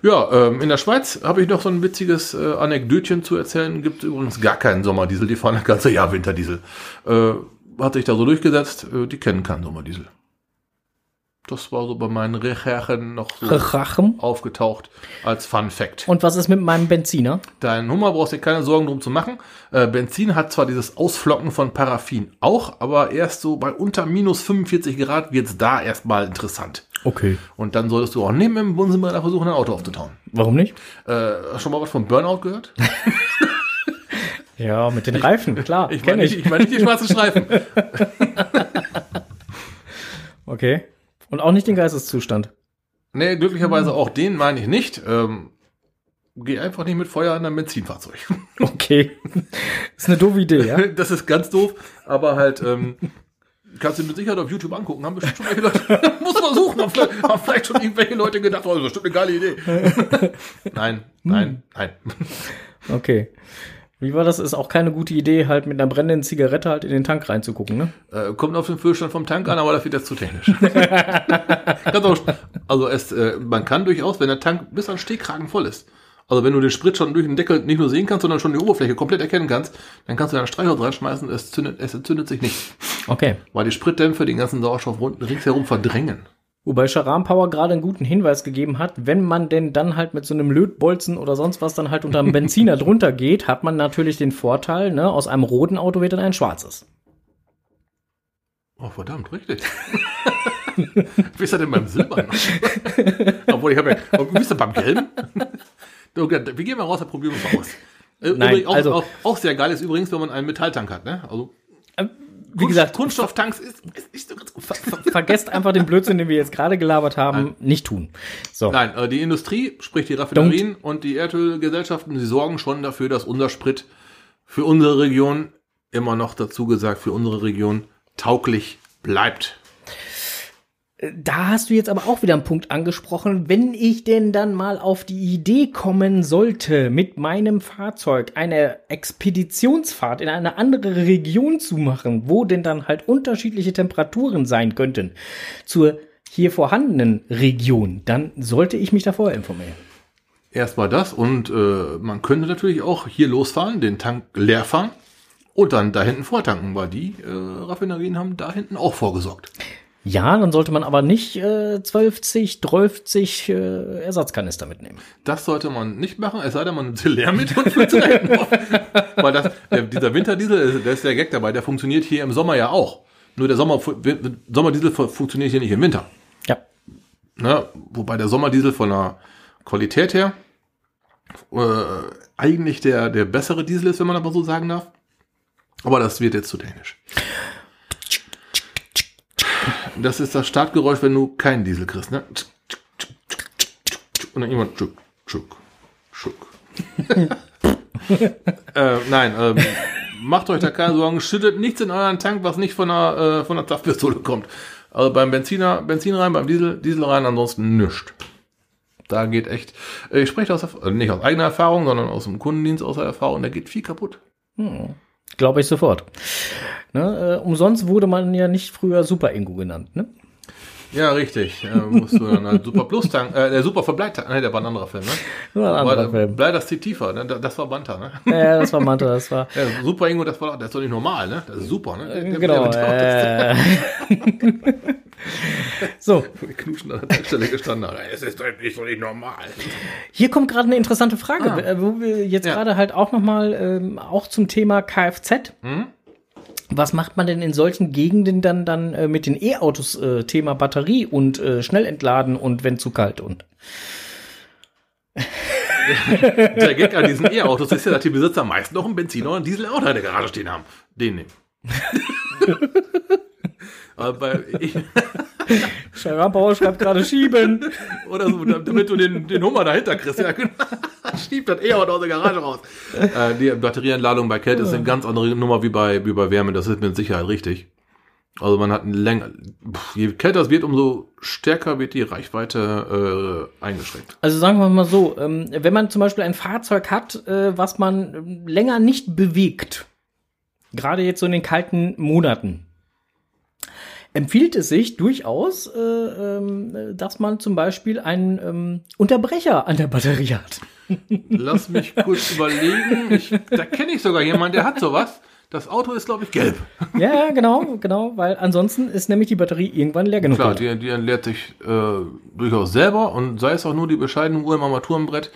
[SPEAKER 1] Ja, ähm, in der Schweiz habe ich noch so ein witziges äh, Anekdötchen zu erzählen. Gibt übrigens gar keinen Sommerdiesel, die fahren das ganze Jahr Winterdiesel. Äh, hat sich da so durchgesetzt, äh, die kennen keinen Sommerdiesel. Das war so bei meinen Recherchen noch so
[SPEAKER 2] Rachem.
[SPEAKER 1] aufgetaucht als Fun Fact.
[SPEAKER 2] Und was ist mit meinem Benziner?
[SPEAKER 1] Dein Hummer brauchst dir keine Sorgen drum zu machen. Äh, Benzin hat zwar dieses Ausflocken von Paraffin auch, aber erst so bei unter minus 45 Grad wird's da erstmal interessant.
[SPEAKER 2] Okay.
[SPEAKER 1] Und dann solltest du auch neben dem Bunsenbrenner versuchen, ein Auto aufzutauen.
[SPEAKER 2] Warum nicht?
[SPEAKER 1] Äh, hast du schon mal was von Burnout gehört?
[SPEAKER 2] Ja, mit den Reifen, klar,
[SPEAKER 1] Ich meine nicht, ich meine nicht die schwarzen Streifen.
[SPEAKER 2] Okay. Und auch nicht den Geisteszustand.
[SPEAKER 1] Nee, glücklicherweise auch den meine ich nicht. Ähm, geh einfach nicht mit Feuer in einem Benzinfahrzeug.
[SPEAKER 2] Okay. ist eine doofe Idee, ja?
[SPEAKER 1] Das ist ganz doof, aber halt, ähm, kannst du mit Sicherheit auf YouTube angucken. Haben bestimmt schon welche Leute, muss man suchen, haben vielleicht, haben vielleicht schon irgendwelche Leute gedacht, oh, das ist bestimmt eine geile Idee. nein, nein, nein.
[SPEAKER 2] Okay. Wie war das? Ist auch keine gute Idee, halt mit einer brennenden Zigarette halt in den Tank reinzugucken, ne?
[SPEAKER 1] Äh, kommt auf den Füllstand vom Tank an, aber das wird jetzt zu technisch. Auch, also es, äh, man kann durchaus, wenn der Tank bis an Stehkragen voll ist, also wenn du den Sprit schon durch den Deckel nicht nur sehen kannst, sondern schon die Oberfläche komplett erkennen kannst, dann kannst du dein Streichholz reinschmeißen, es zündet, es entzündet sich nicht.
[SPEAKER 2] Okay.
[SPEAKER 1] Weil die Spritdämpfe den ganzen Sauerstoff rund, ringsherum verdrängen.
[SPEAKER 2] Wobei Sharam Power gerade einen guten Hinweis gegeben hat, wenn man denn dann halt mit so einem Lötbolzen oder sonst was dann halt unter einem Benziner drunter geht, hat man natürlich den Vorteil, ne, aus einem roten Auto wird dann ein schwarzes.
[SPEAKER 1] Oh, verdammt, richtig. Wie ist er denn beim Silbern? Obwohl, ich habe ja, oh, wie ist er beim Gelben? Okay, Wir gehen mal raus, dann probieren wir mal aus. Äh,
[SPEAKER 2] Nein,
[SPEAKER 1] übrigens, auch,
[SPEAKER 2] also-
[SPEAKER 1] auch, auch sehr geil ist übrigens, wenn man einen Metalltank hat, ne? Also,
[SPEAKER 2] Wie gesagt,
[SPEAKER 1] Kunststofftanks ist, ist nicht so ganz gut.
[SPEAKER 2] vergesst einfach den Blödsinn, den wir jetzt gerade gelabert haben, nicht tun. So.
[SPEAKER 1] Nein, äh, die Industrie, sprich die Raffinerien und die Erdölgesellschaften, sie sorgen schon dafür, dass unser Sprit für unsere Region, immer noch dazu gesagt, für unsere Region tauglich bleibt.
[SPEAKER 2] Da hast du jetzt aber auch wieder einen Punkt angesprochen. Wenn ich denn dann mal auf die Idee kommen sollte, mit meinem Fahrzeug eine Expeditionsfahrt in eine andere Region zu machen, wo denn dann halt unterschiedliche Temperaturen sein könnten, zur hier vorhandenen Region, dann sollte ich mich da vorher informieren.
[SPEAKER 1] Erstmal das und äh, man könnte natürlich auch hier losfahren, den Tank leer fahren und dann da hinten vortanken, weil die äh, Raffinerien haben da hinten auch vorgesorgt.
[SPEAKER 2] Ja, dann sollte man aber nicht äh, 12, 12 äh, Ersatzkanister mitnehmen.
[SPEAKER 1] Das sollte man nicht machen, es sei denn, man nimmt leer mit und füllt. Weil das, der, dieser Winterdiesel, der ist der Gag dabei, der funktioniert hier im Sommer ja auch. Nur der Sommer, Sommerdiesel fu- funktioniert hier nicht im Winter.
[SPEAKER 2] Ja.
[SPEAKER 1] Ne? Wobei der Sommerdiesel von der Qualität her äh, eigentlich der, der bessere Diesel ist, wenn man aber so sagen darf. Aber das wird jetzt zu technisch. Das ist das Startgeräusch, wenn du keinen Diesel kriegst, ne? Und dann jemand schuck, schuck, schuck. äh, nein, ähm, macht euch da keine Sorgen, schüttet nichts in euren Tank, was nicht von der, äh, von der Zapfpistole kommt. Also beim Benziner, Benzin rein, beim Diesel, Diesel rein, ansonsten nichts. Da geht echt, äh, ich spreche aus, äh, nicht aus eigener Erfahrung, sondern aus dem Kundendienst, aus der Erfahrung, da geht viel kaputt.
[SPEAKER 2] Glaube ich sofort. Ne, äh, umsonst wurde man ja nicht früher Super Ingo genannt, ne?
[SPEAKER 1] Ja, richtig. Äh, musst du dann halt Super Plus tanken, äh, der Super Verbleit tanken. Ne, der war ein anderer Film, ne?
[SPEAKER 2] Nur ein anderer
[SPEAKER 1] Aber,
[SPEAKER 2] Film.
[SPEAKER 1] Blei, das zieht tiefer, ne? Das war Banta, ne?
[SPEAKER 2] Ja, das war Manta, das war.
[SPEAKER 1] Ja, super Ingo, das war, das ist doch nicht normal, ne? Das ist super, ne? Der- der-
[SPEAKER 2] Genau.
[SPEAKER 1] Der,
[SPEAKER 2] Äh, so,
[SPEAKER 1] knuschen an der Tankstelle gestanden. Es ist doch nicht so nicht normal.
[SPEAKER 2] hier kommt gerade eine interessante Frage,
[SPEAKER 1] Ah.
[SPEAKER 2] äh, wo wir jetzt
[SPEAKER 1] Ja.
[SPEAKER 2] gerade halt auch nochmal, ähm, auch zum Thema Kfz.
[SPEAKER 1] Hm?
[SPEAKER 2] Was macht man denn in solchen Gegenden dann, dann äh, mit den E-Autos, äh, Thema Batterie und äh, schnell entladen und wenn zu kalt und?
[SPEAKER 1] Der Gag an diesen E-Autos ist ja, dass die Besitzer meist noch einen Benziner und einen Dieselauto in der Garage stehen haben. Den nehmen. Aber
[SPEAKER 2] Scherampauer schreibt gerade schieben.
[SPEAKER 1] oder so, damit du den, den Hummer dahinter kriegst. Ja, genau. Schiebt das E-Auto aus der Garage raus. Äh, die Batterieentladung bei Kälte ist eine ganz andere Nummer wie bei, wie bei Wärme. Das ist mit Sicherheit richtig. Also man hat eine länger, je kälter es wird, umso stärker wird die Reichweite äh, eingeschränkt.
[SPEAKER 2] Also sagen wir mal so, ähm, wenn man zum Beispiel ein Fahrzeug hat, äh, was man ähm, länger nicht bewegt, gerade jetzt so in den kalten Monaten, empfiehlt es sich durchaus, äh, ähm, dass man zum Beispiel einen ähm, Unterbrecher an der Batterie hat.
[SPEAKER 1] Lass mich kurz überlegen. Ich, da kenne ich sogar jemanden, der hat sowas. Das Auto ist, glaube ich, gelb.
[SPEAKER 2] Ja, genau, genau, weil ansonsten ist nämlich die Batterie irgendwann leer genug.
[SPEAKER 1] Klar, die, die entleert sich äh, durchaus selber und sei es auch nur die bescheidene Uhr im Armaturenbrett,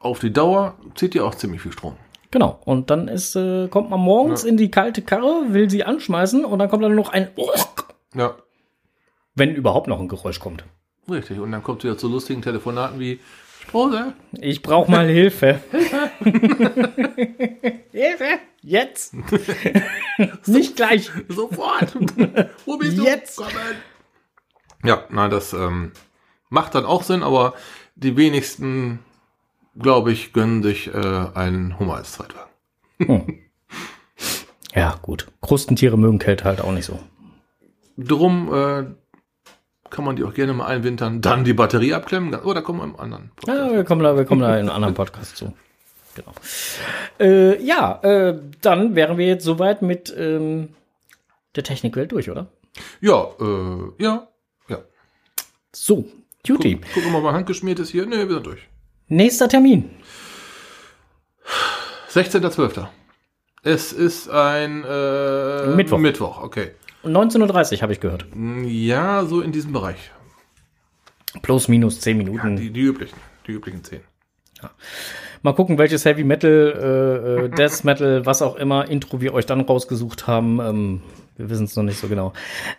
[SPEAKER 1] auf die Dauer zieht die auch ziemlich viel Strom.
[SPEAKER 2] Genau, und dann ist, äh, kommt man morgens in die kalte Karre, will sie anschmeißen und dann kommt dann noch ein,
[SPEAKER 1] Ja,
[SPEAKER 2] wenn überhaupt noch ein Geräusch kommt.
[SPEAKER 1] richtig. Und dann kommt wieder zu lustigen Telefonaten wie Sprose.
[SPEAKER 2] Ich brauche mal Hilfe. Hilfe! Jetzt! Nicht gleich.
[SPEAKER 1] Sofort! Wo bist du?
[SPEAKER 2] Jetzt.
[SPEAKER 1] Kommen! Ja, nein, das ähm, macht dann auch Sinn, aber die wenigsten, glaube ich, gönnen sich äh, einen Hummer als Zweitwagen.
[SPEAKER 2] Ja, gut. Krustentiere mögen Kälte halt auch nicht so.
[SPEAKER 1] Drum äh, kann man die auch gerne mal einwintern, dann die Batterie abklemmen. Oh, da kommen wir im anderen.
[SPEAKER 2] Ja, wir kommen da, wir kommen da in einem anderen Podcast zu. Genau. Äh, ja, äh, dann wären wir jetzt soweit mit ähm, der Technikwelt durch, oder?
[SPEAKER 1] Ja, äh, ja, ja.
[SPEAKER 2] So, Duty.
[SPEAKER 1] Guck, gucken wir mal, handgeschmiert ist hier. Ne, wir sind durch.
[SPEAKER 2] Nächster Termin.
[SPEAKER 1] 16.12. Es ist ein äh,
[SPEAKER 2] Mittwoch.
[SPEAKER 1] Mittwoch, okay.
[SPEAKER 2] 19.30 Uhr habe ich gehört.
[SPEAKER 1] Ja, so in diesem Bereich.
[SPEAKER 2] Plus, minus 10 Minuten.
[SPEAKER 1] Die, die üblichen, die üblichen 10.
[SPEAKER 2] Mal gucken, welches Heavy Metal, äh, äh, Death Metal, was auch immer, Intro wir euch dann rausgesucht haben. Ähm, wir wissen es noch nicht so genau.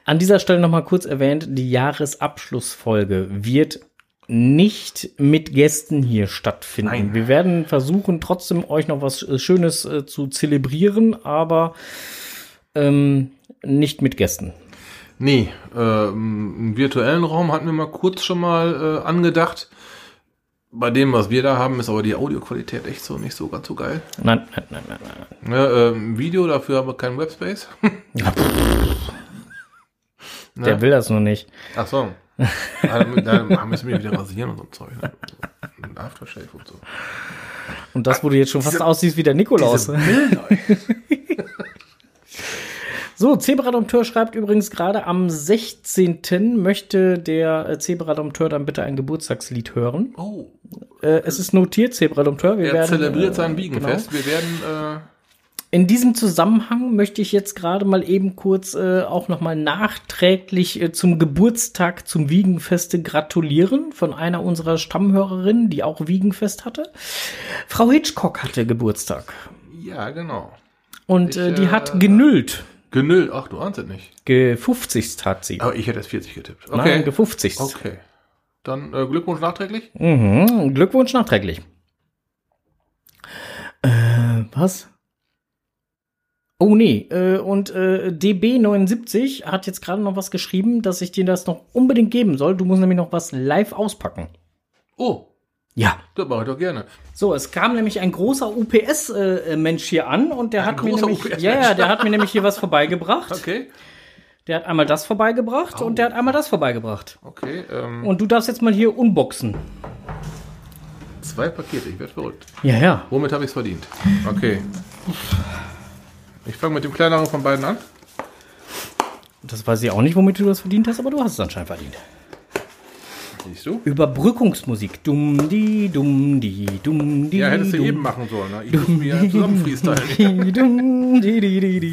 [SPEAKER 2] An dieser Stelle noch mal kurz erwähnt, die Jahresabschlussfolge wird nicht mit Gästen hier stattfinden.
[SPEAKER 1] Nein.
[SPEAKER 2] Wir werden versuchen, trotzdem euch noch was äh, Schönes äh, zu zelebrieren, aber ähm, nicht mit Gästen.
[SPEAKER 1] Nee, ähm, im virtuellen Raum hatten wir mal kurz schon mal äh, angedacht. Bei dem, was wir da haben, ist aber die Audioqualität echt so nicht so ganz so geil.
[SPEAKER 2] Nein, nein, nein, nein, nein.
[SPEAKER 1] Ja, ähm, Video, dafür haben wir keinen Webspace.
[SPEAKER 2] Der will das nur nicht.
[SPEAKER 1] Ach so. da, müssen wir wieder rasieren und so ein Zeug. Ne? Und Aftershave und so.
[SPEAKER 2] Und das, wo du jetzt schon fast aussiehst wie der Nikolaus. So, Zebradompteur schreibt übrigens gerade am 16. möchte der äh, Zebradompteur dann bitte ein Geburtstagslied hören.
[SPEAKER 1] Oh,
[SPEAKER 2] Äh, es ist notiert, Zebradompteur. Wir
[SPEAKER 1] er
[SPEAKER 2] werden,
[SPEAKER 1] zelebriert
[SPEAKER 2] äh,
[SPEAKER 1] sein Wiegenfest. Wir werden,
[SPEAKER 2] In diesem Zusammenhang möchte ich jetzt gerade mal eben kurz äh, auch nochmal nachträglich äh, zum Geburtstag zum Wiegenfeste gratulieren von einer unserer Stammhörerinnen, die auch Wiegenfest hatte. Frau Hitchcock hatte Geburtstag.
[SPEAKER 1] äh, ja, genau.
[SPEAKER 2] Und
[SPEAKER 1] Ich,
[SPEAKER 2] äh, die
[SPEAKER 1] äh,
[SPEAKER 2] hat genüllt.
[SPEAKER 1] Genüll, ach, du ahnst es nicht.
[SPEAKER 2] Gefufzigst hat sie.
[SPEAKER 1] Aber ich hätte jetzt 40 getippt.
[SPEAKER 2] Nein,
[SPEAKER 1] Okay.
[SPEAKER 2] gefufzigst.
[SPEAKER 1] Okay. Dann äh, Glückwunsch nachträglich.
[SPEAKER 2] Mhm. Glückwunsch nachträglich. Äh, was? Oh nee, äh, und äh, DB79 hat jetzt gerade noch was geschrieben, dass ich dir das noch unbedingt geben soll. Du musst nämlich noch was live auspacken.
[SPEAKER 1] Oh,
[SPEAKER 2] Ja.
[SPEAKER 1] das mache ich doch gerne.
[SPEAKER 2] So, es kam nämlich ein großer UPS-Mensch hier an und der
[SPEAKER 1] Ein
[SPEAKER 2] hat mir nämlich, ja, ja, der hat mir nämlich hier was vorbeigebracht.
[SPEAKER 1] Okay.
[SPEAKER 2] Der hat einmal das vorbeigebracht und der hat einmal das vorbeigebracht.
[SPEAKER 1] Okay. Ähm,
[SPEAKER 2] Und du darfst jetzt mal hier unboxen.
[SPEAKER 1] zwei Pakete, ich werde verrückt.
[SPEAKER 2] Ja, ja.
[SPEAKER 1] Womit habe ich es verdient? Okay. Ich fange mit dem kleineren von beiden an.
[SPEAKER 2] Das weiß ich auch nicht, womit du das verdient hast, aber du hast es anscheinend verdient.
[SPEAKER 1] Siehst du?
[SPEAKER 2] Überbrückungsmusik. Dumm, die, dumm, die, dumm, die.
[SPEAKER 1] Ja, hättest du eben machen sollen. Ne? Ich muss mir ja zusammen freestylen.
[SPEAKER 2] dumm.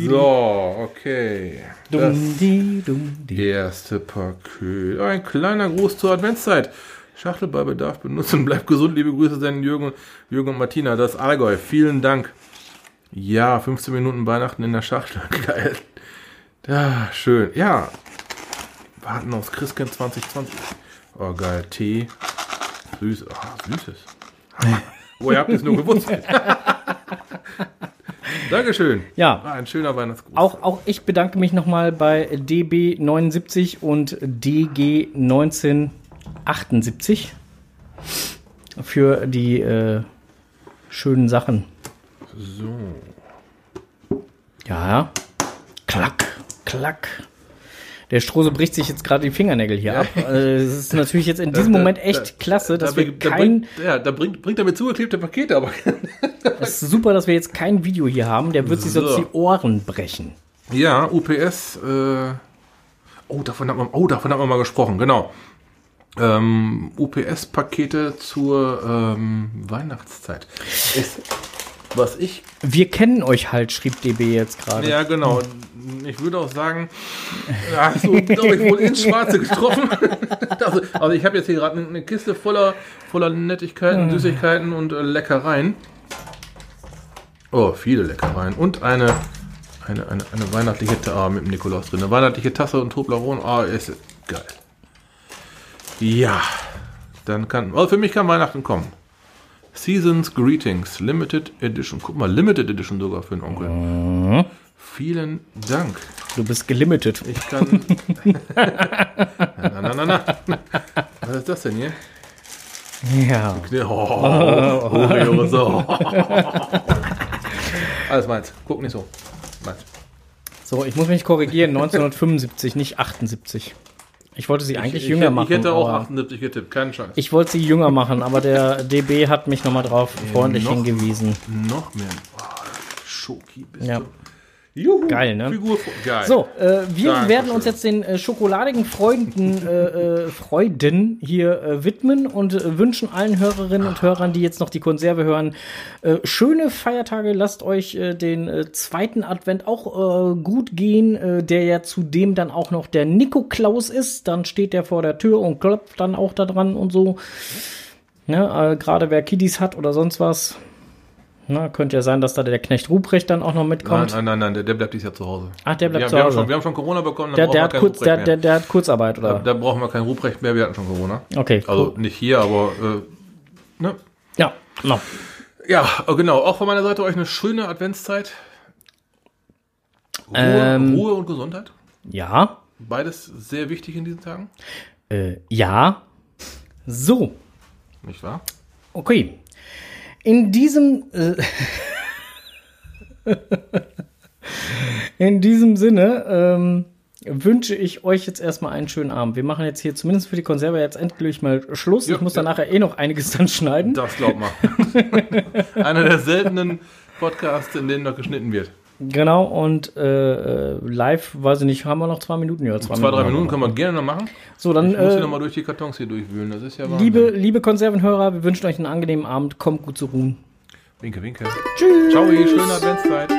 [SPEAKER 1] So, okay.
[SPEAKER 2] Dumm, die, dumm, die.
[SPEAKER 1] erste Paket. Ein kleiner Gruß zur Adventszeit. Schachtel bei Bedarf benutzen. Bleibt gesund. Liebe Grüße, seinen Jürgen, Jürgen und Martina. Das Allgäu. Vielen Dank. Ja, 15 Minuten Weihnachten in der Schachtel. Geil. Ja, schön. Ja. Warten aufs Christkind 2020. Oh, geil. Tee. Süß. Ah, süßes. Woher habt ihr es nur gewusst? Dankeschön.
[SPEAKER 2] Ja.
[SPEAKER 1] War ein schöner Weihnachtsgruß.
[SPEAKER 2] Auch, auch ich bedanke mich nochmal bei DB79 und DG1978 für die äh, schönen Sachen.
[SPEAKER 1] So.
[SPEAKER 2] Ja. Klack, klack. Der Strose bricht sich jetzt gerade die Fingernägel hier ab. Äh, Es ist natürlich jetzt in diesem
[SPEAKER 1] Da-
[SPEAKER 2] Moment
[SPEAKER 1] da-
[SPEAKER 2] echt klasse, dass
[SPEAKER 1] da,
[SPEAKER 2] wir kein,
[SPEAKER 1] bringt, ja, da bringt, bringt er mir zugeklebte Pakete, aber
[SPEAKER 2] es ist super, dass wir jetzt kein Video hier haben. Der wird sich sonst
[SPEAKER 1] So.
[SPEAKER 2] die Ohren brechen.
[SPEAKER 1] ja, UPS. Äh, oh, davon hat man, oh, davon hat man mal gesprochen, genau. Ähm, UPS-Pakete zur ähm, Weihnachtszeit. Ist, was ich,
[SPEAKER 2] Wir kennen euch halt, schrieb DB jetzt gerade.
[SPEAKER 1] ja genau, ich würde auch sagen, ja, so glaube ich wohl ins Schwarze getroffen. also, also ich habe jetzt hier gerade eine Kiste voller, voller Nettigkeiten, Süßigkeiten und äh, Leckereien. Oh, viele Leckereien. Und eine, eine, eine, eine weihnachtliche Tasse ah, mit dem Nikolaus drin. Eine weihnachtliche Tasse und Toblerone. Ah, ist geil. Ja, dann kann, also für mich kann Weihnachten kommen. Seasons Greetings, Limited Edition. Guck mal, Limited Edition sogar für den Onkel. Vielen Dank.
[SPEAKER 2] Du bist gelimited.
[SPEAKER 1] Ich kann. na, na, na, na. Was ist das denn hier?
[SPEAKER 2] Ja.
[SPEAKER 1] Oh, Oreo, so. Alles meins. Guck nicht so. Meins.
[SPEAKER 2] So, ich muss mich korrigieren. 1975, nicht 78. Ich wollte sie eigentlich
[SPEAKER 1] ich,
[SPEAKER 2] jünger
[SPEAKER 1] ich,
[SPEAKER 2] machen.
[SPEAKER 1] Ich hätte auch
[SPEAKER 2] aber
[SPEAKER 1] 78 getippt, keinen Scheiß.
[SPEAKER 2] ich wollte sie jünger machen, aber der DB hat mich nochmal drauf freundlich
[SPEAKER 1] noch-
[SPEAKER 2] hingewiesen.
[SPEAKER 1] Noch mehr. Oh, Schoki bist
[SPEAKER 2] Ja.
[SPEAKER 1] du. Juhu.
[SPEAKER 2] Geil, ne?
[SPEAKER 1] Figur, geil.
[SPEAKER 2] So, äh, wir
[SPEAKER 1] Dankeschön.
[SPEAKER 2] werden uns jetzt den äh, schokoladigen Freunden, äh, äh, Freuden hier äh, widmen und äh, wünschen allen Hörerinnen und Hörern, die jetzt noch die Konserve hören, schöne Feiertage. Lasst euch den zweiten Advent auch gut gehen, der ja zudem dann auch noch der Nikoklaus ist. Dann steht der vor der Tür und klopft dann auch da dran und so. Ne, Gerade wer Kiddies hat oder sonst was. Na, könnte ja sein, dass da der Knecht Ruprecht dann auch noch mitkommt.
[SPEAKER 1] nein, nein, nein, der, der bleibt dieses Jahr zu Hause.
[SPEAKER 2] Ach, der bleibt
[SPEAKER 1] wir,
[SPEAKER 2] zu
[SPEAKER 1] wir Haben
[SPEAKER 2] Hause.
[SPEAKER 1] schon, wir haben schon Corona bekommen,
[SPEAKER 2] Der, der, hat kurz, der, der, der hat Kurzarbeit, oder?
[SPEAKER 1] Da, da brauchen wir kein Ruprecht mehr, wir hatten schon Corona.
[SPEAKER 2] Okay,
[SPEAKER 1] Also
[SPEAKER 2] cool.
[SPEAKER 1] nicht hier, aber äh, ne?
[SPEAKER 2] Ja, no.
[SPEAKER 1] Ja, oh, genau. Auch von meiner Seite euch eine schöne Adventszeit. Ruhe,
[SPEAKER 2] Ähm.
[SPEAKER 1] Ruhe und Gesundheit.
[SPEAKER 2] ja,
[SPEAKER 1] Beides sehr wichtig in diesen Tagen.
[SPEAKER 2] äh, ja. So,
[SPEAKER 1] Nicht wahr?
[SPEAKER 2] okay. In diesem, äh, in diesem Sinne ähm, wünsche ich euch jetzt erstmal einen schönen Abend. Wir machen jetzt hier zumindest für die Konserve jetzt endgültig mal Schluss.
[SPEAKER 1] Ja,
[SPEAKER 2] ich muss
[SPEAKER 1] ja.
[SPEAKER 2] dann nachher eh noch einiges dann schneiden.
[SPEAKER 1] Das glaub mal. Einer der seltenen Podcasts, in denen noch geschnitten wird.
[SPEAKER 2] Genau, und äh, äh, live, weiß ich nicht, haben wir noch zwei Minuten? Ja, zwei,
[SPEAKER 1] Zwei, drei
[SPEAKER 2] haben wir
[SPEAKER 1] Minuten können wir gerne noch machen.
[SPEAKER 2] So, dann
[SPEAKER 1] Ich muss
[SPEAKER 2] äh,
[SPEAKER 1] nochmal durch die Kartons hier durchwühlen. Das ist ja Wahnsinn.
[SPEAKER 2] Liebe, liebe Konservenhörer, wir wünschen euch einen angenehmen Abend. Kommt gut zu ruhen.
[SPEAKER 1] Winke, winke. Tschüss. Ciao, schöne Adventszeit.